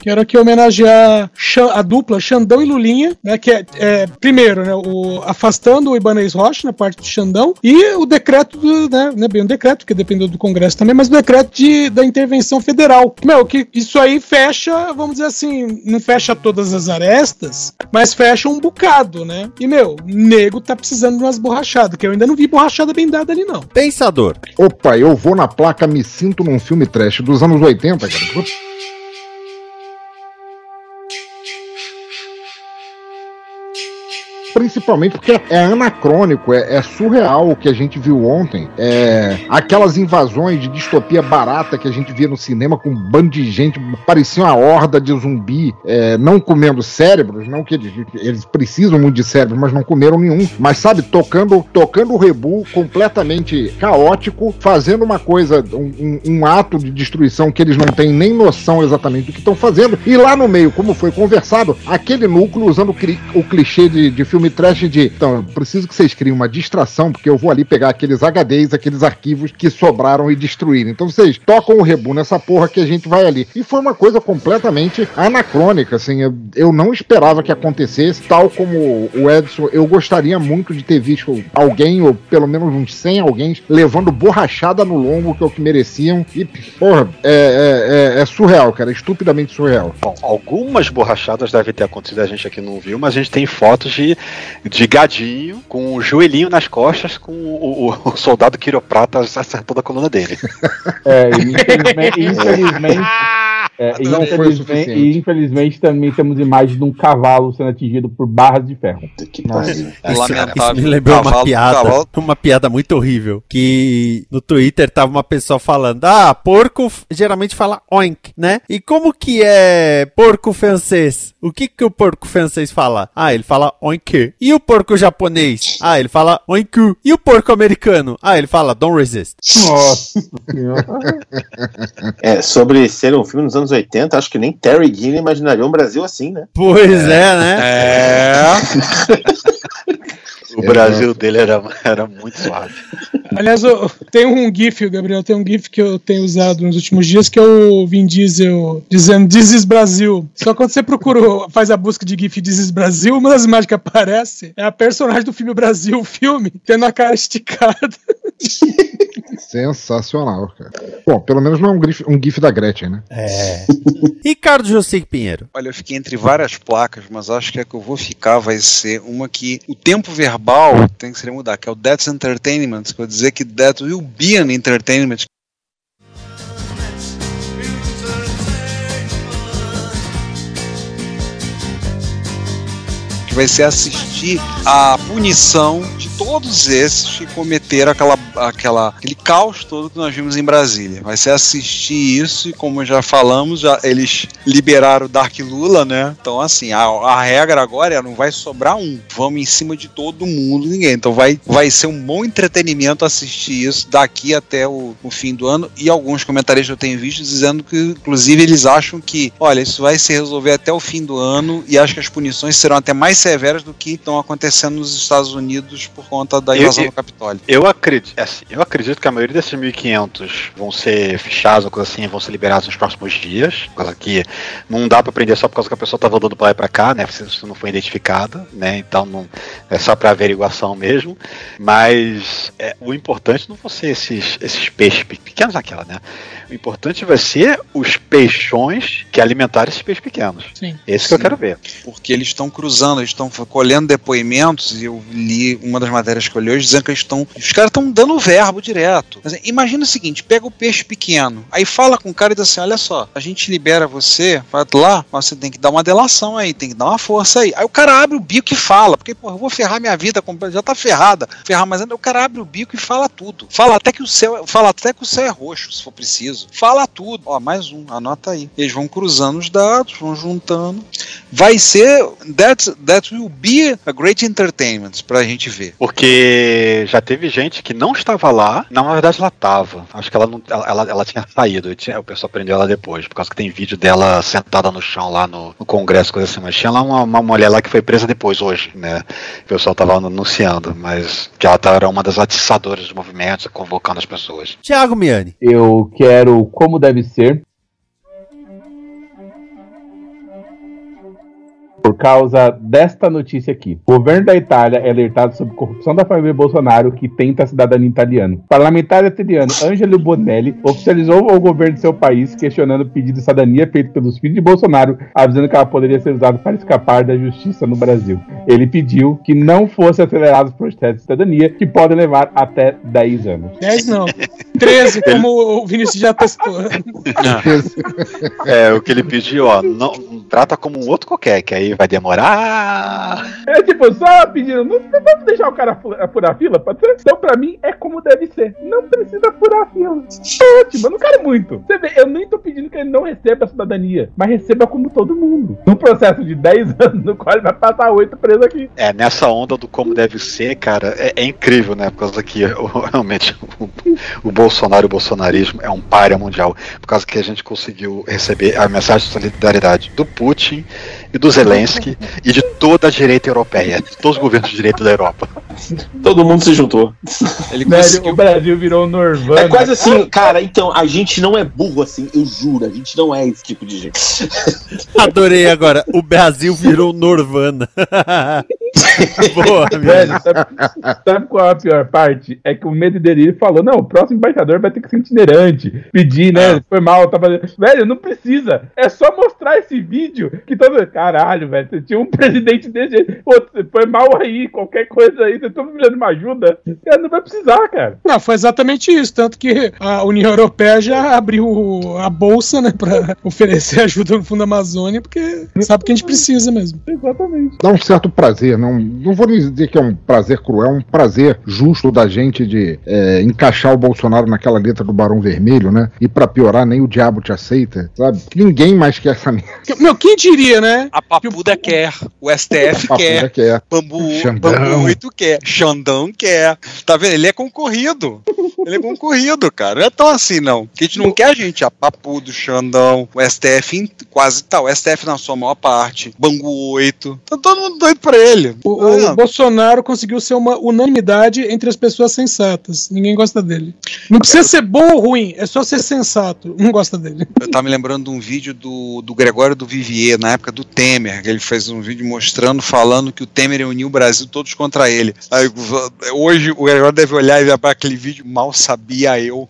Quero aqui homenagear a dupla Xandão e Lulinha, né? Que é, é, primeiro, né, o, afastando o Ibanez Rocha na parte do Xandão e o decreto, do, né, não é bem um decreto, que dependeu do Congresso também, mas o decreto de, da intervenção federal. Meu, que isso aí fecha, vamos dizer assim, não fecha todas as arestas, mas fecha um bocado, né? E, meu, nego tá precisando de umas borrachadas, que eu ainda não vi borrachada bem dada ali, não. Pensador. Opa, eu vou na placa, me sinto num filme trash dos anos 80, cara. Principalmente porque é anacrônico, é, é surreal o que a gente viu ontem. É, aquelas invasões de distopia barata que a gente via no cinema com um bando de gente, parecia uma horda de zumbi, é, não comendo cérebros, não que eles, eles precisam muito de cérebros, mas não comeram nenhum. Mas sabe, tocando, tocando o rebu completamente caótico, fazendo uma coisa, um, um- ato de destruição que eles não têm nem noção exatamente do que estão fazendo. E lá no meio, como foi conversado, aquele núcleo usando o clichê de, de filme trash de então, eu preciso que vocês criem uma distração, porque eu vou ali pegar aqueles HDs, aqueles arquivos que sobraram e destruir. Então vocês tocam o rebu nessa porra que a gente vai ali. E foi uma coisa completamente anacrônica, assim, eu, eu não esperava que acontecesse, tal como o Edson, eu gostaria muito de ter visto alguém, ou pelo menos uns 100 alguém, levando borrachada no longo, que é o que mereciam. E, porra, é, é- é- é surreal, cara, estupidamente surreal. Bom, algumas borrachadas devem ter acontecido, a gente aqui não viu, mas a gente tem fotos de, de gadinho com o joelhinho nas costas com o, o- o soldado quiroprata acertando a coluna dele. É, infelizmente, infelizmente, é, e infelizmente, e infelizmente também temos imagens de um cavalo sendo atingido por barras de ferro. Nossa. Isso, isso me lembrou uma piada, uma piada muito horrível, que no Twitter tava uma pessoa falando, ah, porco geralmente fala oink, né? E como que é porco francês? O que que o porco francês fala? Ah, ele fala oink. E o porco japonês? Ah, ele fala oinku. E o porco americano? Ah, ele fala don't resist. Nossa É, sobre ser um filme nos anos 80, acho que nem Terry Gilliam imaginaria um Brasil assim, né? Pois é, né? É. O Brasil dele era, era muito suave. Aliás, eu, tem um GIF, Gabriel, tem um GIF que eu tenho usado nos últimos dias, que é o Vin Diesel dizendo This is Brasil. Só quando você procura, faz a busca de GIF This is Brasil, uma das imagens que aparece é a personagem do filme Brasil, o filme, tendo a cara esticada. Sensacional, cara. Bom, pelo menos não é um gif, um gif da Gretchen, né? É. Ricardo José Pinheiro. Olha, eu fiquei entre várias placas, mas acho que a que eu vou ficar vai ser uma que o tempo verbal tem que ser mudar, que é o That's Entertainment, que eu dizer que That will be an entertainment. Vai ser assistir a punição de todos esses que cometeram aquela, aquela, aquele caos todo que nós vimos em Brasília. Vai ser assistir isso e, como já falamos, já, eles liberaram o Dark Lula, né? Então, assim, a, a regra agora é não vai sobrar um. Vamos em cima de todo mundo, ninguém. Então vai, vai ser um bom entretenimento assistir isso daqui até o, o fim do ano. E alguns comentaristas eu tenho visto dizendo que, inclusive, eles acham que, olha, isso vai se resolver até o fim do ano e acho que as punições serão até mais severas do que estão acontecendo nos Estados Unidos por conta da invasão do Capitólio. Eu acredito, É assim, eu acredito que a maioria desses 1.500 vão ser fechados ou coisa assim, vão ser liberados nos próximos dias. Coisa que não dá pra prender só por causa que a pessoa tava andando pra lá e pra cá, né? Se isso não foi identificada, né? Então não, é só pra averiguação mesmo. Mas é, o importante não vão ser esses, esses peixes pequenos aquela, né? O importante vai ser os peixões que alimentaram esses peixes pequenos. Sim. Esse que eu quero ver. Porque eles estão cruzando, eles estão colhendo depoimentos, e eu li uma das matérias que eu li hoje dizendo que eles estão. Os caras estão dando o verbo direto. Mas, imagina o seguinte: pega o peixe pequeno, aí fala com o cara e diz assim: olha só, a gente libera você, vai lá, mas você tem que dar uma delação aí, tem que dar uma força aí. Aí o cara abre o bico e fala, porque, porra, eu vou ferrar minha vida, já tá ferrada, ferrar, mas o cara abre o bico e fala tudo. Fala até que o céu, fala até que o céu é roxo, se for preciso. Fala tudo. Ó, mais um, anota aí. Eles vão cruzando os dados, vão juntando. Vai ser. That, that will be a great entertainment pra gente ver. Porque já teve gente que não estava lá, não, na verdade ela estava. Acho que ela, não, ela, ela, ela tinha saído. Tinha, o pessoal prendeu ela depois, por causa que tem vídeo dela sentada no chão lá no, no Congresso, coisa assim. Mas tinha lá uma, uma mulher lá que foi presa depois, hoje, né? O pessoal tava anunciando, mas que ela era uma das atiçadoras dos movimentos, convocando as pessoas. Tiago Miani. Eu quero como deve ser. Por causa desta notícia aqui. O governo da Itália é alertado sobre corrupção da família Bolsonaro que tenta a cidadania italiana. O parlamentar italiano Angelo Bonelli oficializou ao governo de seu país questionando o pedido de cidadania feito pelos filhos de Bolsonaro, avisando que ela poderia ser usada para escapar da justiça no Brasil. Ele pediu que não fossem acelerados os processos de cidadania, que podem levar até 10 anos. 10 não. 13, como o Vinícius já testou. É, o que ele pediu, ó, não, trata como um outro qualquer, que aí vai demorar. É tipo, só pedindo, não, vamos deixar o cara fu- furar a fila, pode ser? Então, pra mim, é como deve ser. Não precisa furar a fila. É ótimo, eu não quero muito. Você vê, eu nem tô pedindo que ele não receba a cidadania, mas receba como todo mundo. Num processo de 10 anos, no qual ele vai passar 8 preso aqui. É, nessa onda do como deve ser, cara, é, é incrível, né? Por causa que realmente o, o Bolsonaro e o bolsonarismo é um párea mundial. Por causa que a gente conseguiu receber a mensagem de solidariedade do Putin e do Zelensky e de toda a direita europeia, de todos os governos de direita da Europa. Todo mundo se juntou. Ele Velho, o Brasil virou um Norvana. É quase assim, cara, então, a gente não é burro assim, eu juro, a gente não é esse tipo de gente. Adorei agora. O Brasil virou Norvana. Boa, Velho, sabe, sabe qual é a pior parte? É que o medo dele ele falou: não, o próximo embaixador vai ter que ser itinerante. Pedir, né? Foi mal, tá fazendo. Velho, não precisa. É só mostrar esse vídeo que todo. Caralho, velho. Você tinha um presidente desse jeito. Pô, você foi mal aí, qualquer coisa aí, você tá precisando de uma ajuda. Cara, não vai precisar, cara. Não, foi exatamente isso. Tanto que a União Europeia já abriu a bolsa, né, pra oferecer ajuda no Fundo Amazônia, porque sabe que a gente precisa mesmo. Exatamente. Dá um certo prazer, não, não vou dizer que é um prazer cruel, é um prazer justo da gente de é, encaixar o Bolsonaro naquela letra do Barão Vermelho, né? E pra piorar, nem o diabo te aceita, sabe? Ninguém mais quer essa merda. Meu, quem diria, né? A Papuda quer, o STF quer, quer. Bambu, Xandão. Bambu 8 quer, Xandão quer. Tá vendo? Ele é concorrido. Ele é concorrido, cara. Não é tão assim, não. Que a gente não quer a gente, a Papudo, Xandão, o STF quase tal, o STF na sua maior parte, Bangu 8. Tá todo mundo doido pra ele. O, o Bolsonaro conseguiu ser uma unanimidade entre as pessoas sensatas. Ninguém gosta dele. Não precisa ser bom ou ruim, é só ser sensato. Não gosta dele. Eu tava me lembrando de um vídeo do, do Gregório do Vivier, na época do Temer, que ele fez um vídeo mostrando, falando que o Temer uniu o Brasil todos contra ele. Aí, hoje o Gregório deve olhar e ver para aquele vídeo, mal sabia eu.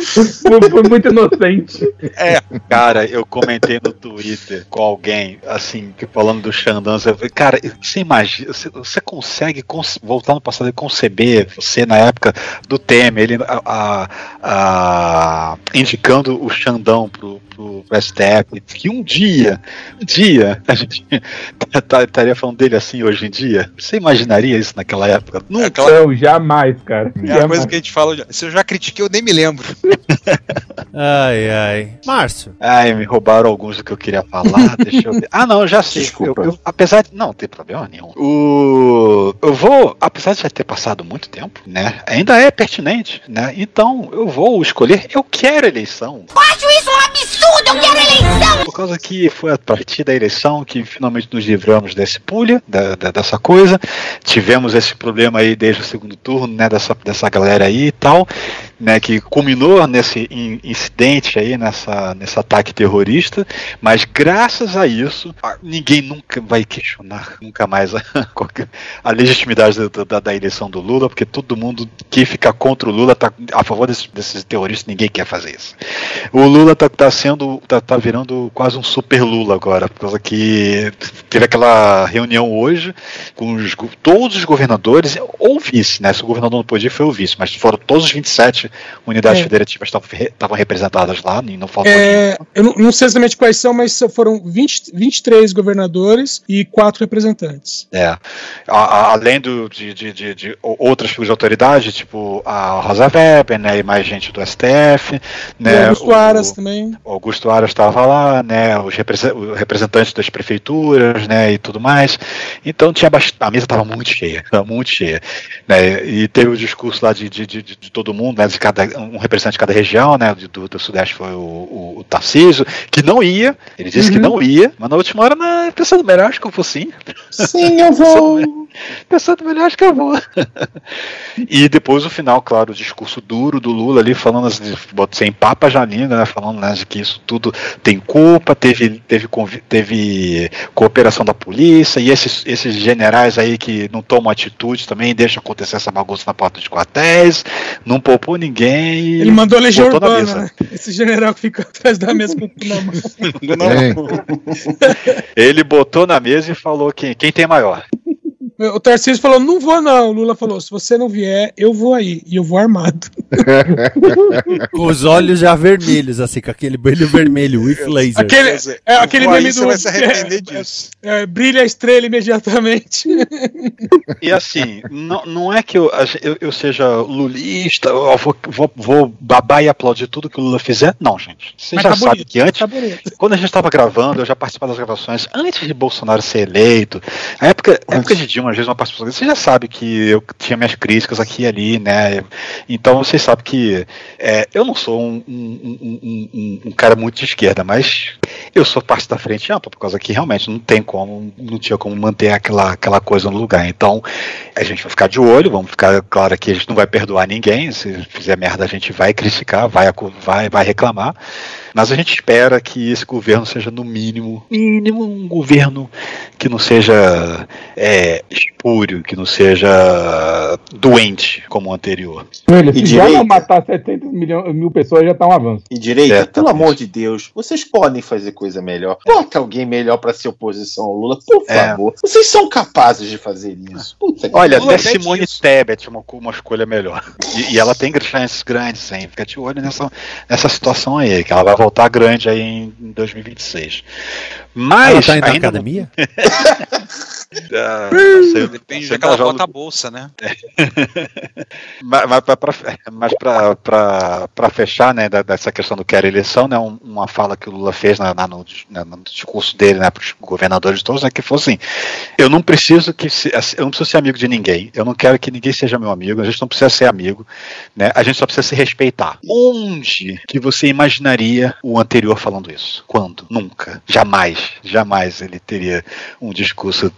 Foi, foi muito inocente. É, cara, eu comentei no Twitter com alguém, assim, que falando do Xandão, eu falei, cara, você imagina, você, você consegue cons- voltar no passado e conceber você na época do Temer, ele a, a- a- indicando o Xandão pro, pro, pro STF, que um dia, um dia, a gente tá- estaria falando dele assim hoje em dia. Você imaginaria isso naquela época? Nunca. Não, jamais, cara. É a coisa que a gente fala. Se eu já critiquei, eu nem me lembro. Ai, ai. Márcio. Ai, me roubaram alguns do que eu queria falar. Deixa eu ver. Ah, não, já sei. Eu, eu- apesar de. Não, não tem problema nenhum. O, eu vou, apesar de já ter passado muito tempo, né? Ainda é pertinente, né? Então eu vou escolher. Eu quero eleição. Isso um absurdo! Eu quero eleição! Por causa que foi a partir da eleição que finalmente nos livramos desse pulha, da, da- dessa coisa. Tivemos esse problema aí desde o segundo turno, né? Dessa, dessa galera aí e tal, né? Que culminou nesse in- incidente aí, nessa, nesse ataque terrorista. Mas graças a isso, ninguém nunca vai questionar nunca mais a, a legitimidade da, da- da eleição do Lula, porque todo mundo que fica contra o Lula tá a favor desses, desses terroristas, ninguém quer fazer isso. O Lula tá, tá sendo, tá, tá virando quase um super Lula agora, por causa que teve aquela reunião hoje com os todos os governadores, ou vice, né? Se o governador não podia, foi o vice, mas foram todos os 27 unidades É. federativas que estavam re- estavam representadas lá, e não faltou É, eu não, não sei exatamente quais são, mas foram 20, 23 governadores e 4 representantes. É. A- a- além do, de, de, de, de outras figuras de autoridade, tipo a Rosa Weber, né, e mais gente do STF, né, o Augusto Aras também. O Augusto Aras estava lá, né, os represen- os representantes das prefeituras, né, e tudo mais. Então tinha bast- a mesa estava muito cheia, muito cheia, né, e teve o discurso lá de, de, de, de todo mundo, né, de cada um representante de cada região, né, do, do Sudeste foi o, o, o Tarcísio, que não ia, ele disse que não ia, mas na última hora, não, pensando melhor, acho que eu vou sim. Sim, eu vou. Pensando melhor, acho que eu vou. e depois o final, claro, o discurso duro do Lula ali, falando assim, sem papas na língua, né, falando né, de que isso tudo tem culpa, teve, teve, teve cooperação da polícia, e esses, esses generais aí que não tomam atitude também, deixam acontecer essa bagunça na porta de quartéis, não poupou ninguém. Ele mandou a Legião Urbana, mesa. né? Esse general que fica atrás da mesa com. Ele botou na mesa e falou quem, quem tem maior. O Tarcísio falou: não vou, não. O Lula falou: se você não vier, eu vou aí. E eu vou armado. Com os olhos já vermelhos, assim, com aquele brilho vermelho, with laser. Aquele, é, aquele meme você do. vai se arrepender disso. brilha a estrela imediatamente. E assim, não, não é que eu, eu, eu seja lulista, eu vou, vou, vou babar e aplaudir tudo que o Lula fizer. Não, gente. Você Mas já tá sabe bonito, que antes, tá quando a gente estava gravando, eu já participava das gravações antes de Bolsonaro ser eleito. A época, a época de Dilma, às vezes uma participação. Você já sabe que eu tinha minhas críticas aqui e ali, né? Então vocês sabem que é, eu não sou um, um, um- um- cara muito de esquerda, mas eu sou parte da frente ampla, por causa que realmente não tem como, não tinha como manter aquela, aquela coisa no lugar. Então, a gente vai ficar de olho, vamos ficar claro que a gente não vai perdoar ninguém. Se fizer merda, a gente vai criticar, vai, vai, vai reclamar. Mas a gente espera que esse governo seja, no mínimo, mínimo um governo que não seja é, espúrio, que não seja doente como o anterior. Ele, E se já direita? não matar 700 milhões, mil pessoas, já tá um avanço. E direita, É, pelo amor de Deus, vocês podem fazer coisa melhor. Bota alguém melhor pra ser oposição ao Lula, por É. favor. Vocês são capazes de fazer isso. Puta Olha, até Simone Tebet é uma, uma escolha melhor. E, e ela tem chances grandes, hein? Fica de olho nessa, nessa situação aí, que ela vai voltar grande aí em, em 2026. Mas. Ela tá indo na ainda não- academia? Ah, sei, Depende sei de que ela já- bota a bolsa, né? mas mas pra fechar, né, dessa questão do quero eleição, né, um- uma fala que o Lula fez na, na- no, na- no discurso dele, né, para os governadores todos, né, que foi assim, eu não preciso que se- assim, eu não preciso ser amigo de ninguém, eu não quero que ninguém seja meu amigo, a gente não precisa ser amigo, né, a gente só precisa se respeitar. Onde que você imaginaria o anterior falando isso? Quando? Nunca, jamais, jamais ele teria um discurso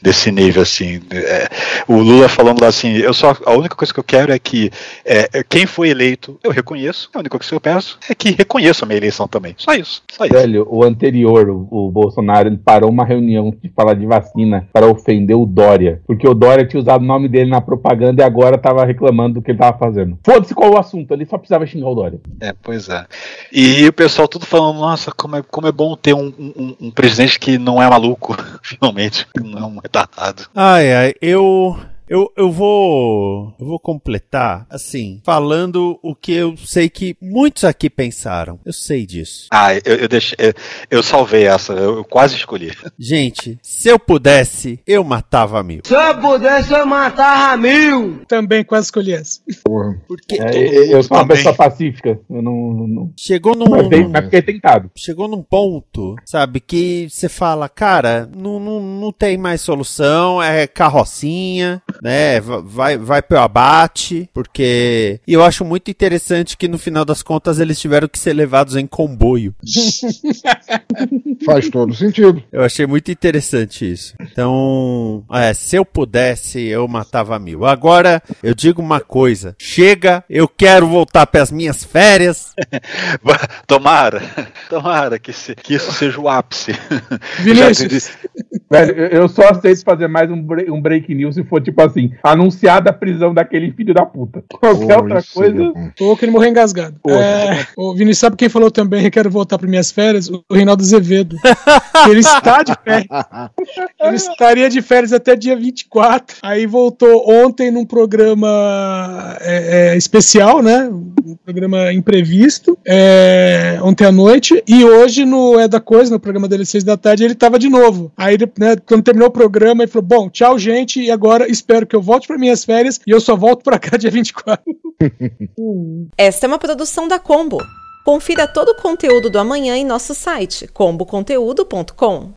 desse nível assim. É, o Lula falando lá assim, eu só a única coisa que eu quero é que é, quem foi eleito eu reconheço. A única coisa que eu peço é que reconheça a minha eleição também. Só isso. Só isso. Velho, o anterior, o, o Bolsonaro, ele parou uma reunião de falar de vacina para ofender o Dória. Porque o Dória tinha usado o nome dele na propaganda e agora tava reclamando do que ele tava fazendo. Foda-se qual o assunto, ele só precisava xingar o Dória. É, pois é. E o pessoal tudo falando, nossa, como é, como é bom ter um, um- um presidente que não é maluco, finalmente, não é um retardado. Ai, ai, eu. Eu, eu vou. Eu vou completar, assim, falando o que eu sei que muitos aqui pensaram. Eu sei disso. Ah, eu, eu deixei. Eu, eu salvei essa, eu, eu quase escolhi. Gente, se eu pudesse, eu matava mil. Se eu pudesse, eu matava mil. Também quase escolhi essa. Porque É, eu sou uma pessoa pacífica. Eu não. não- não- Chegou num. Mas, tem- mas fiquei tentado. Chegou num ponto, sabe, que você fala, cara, não, não, não tem mais solução, é carrocinha. Né? va- Vai, vai pro abate, porque. E eu acho muito interessante que no final das contas eles tiveram que ser levados em comboio. Faz todo sentido. Eu achei muito interessante isso. Então, é, se eu pudesse, eu matava mil. Agora, eu digo uma coisa: chega, eu quero voltar para as minhas férias. Tomara, tomara que, se- que isso seja o ápice. Vinícius. Velho, eu só aceito fazer mais um, um break news se for, tipo assim, anunciada a prisão daquele filho da puta. Qualquer outra coisa. Ou que ele morreu engasgado. É, o Vinícius, sabe quem falou também? Eu quero voltar para minhas férias? O Reinaldo Azevedo. ele está de férias. Ele estaria de férias até dia 24. Aí voltou ontem num programa é, é, especial, né? Um programa imprevisto. é, ontem à noite. E hoje no É da Coisa, no programa dele às seis da tarde, ele estava de novo. Aí, né, quando terminou o programa, ele falou: Bom, tchau, gente. E agora espero que eu volte para minhas férias. E eu só volto para cá dia 24. Esta é uma produção da Combo. Confira todo o conteúdo do amanhã em nosso site comboconteúdo.com.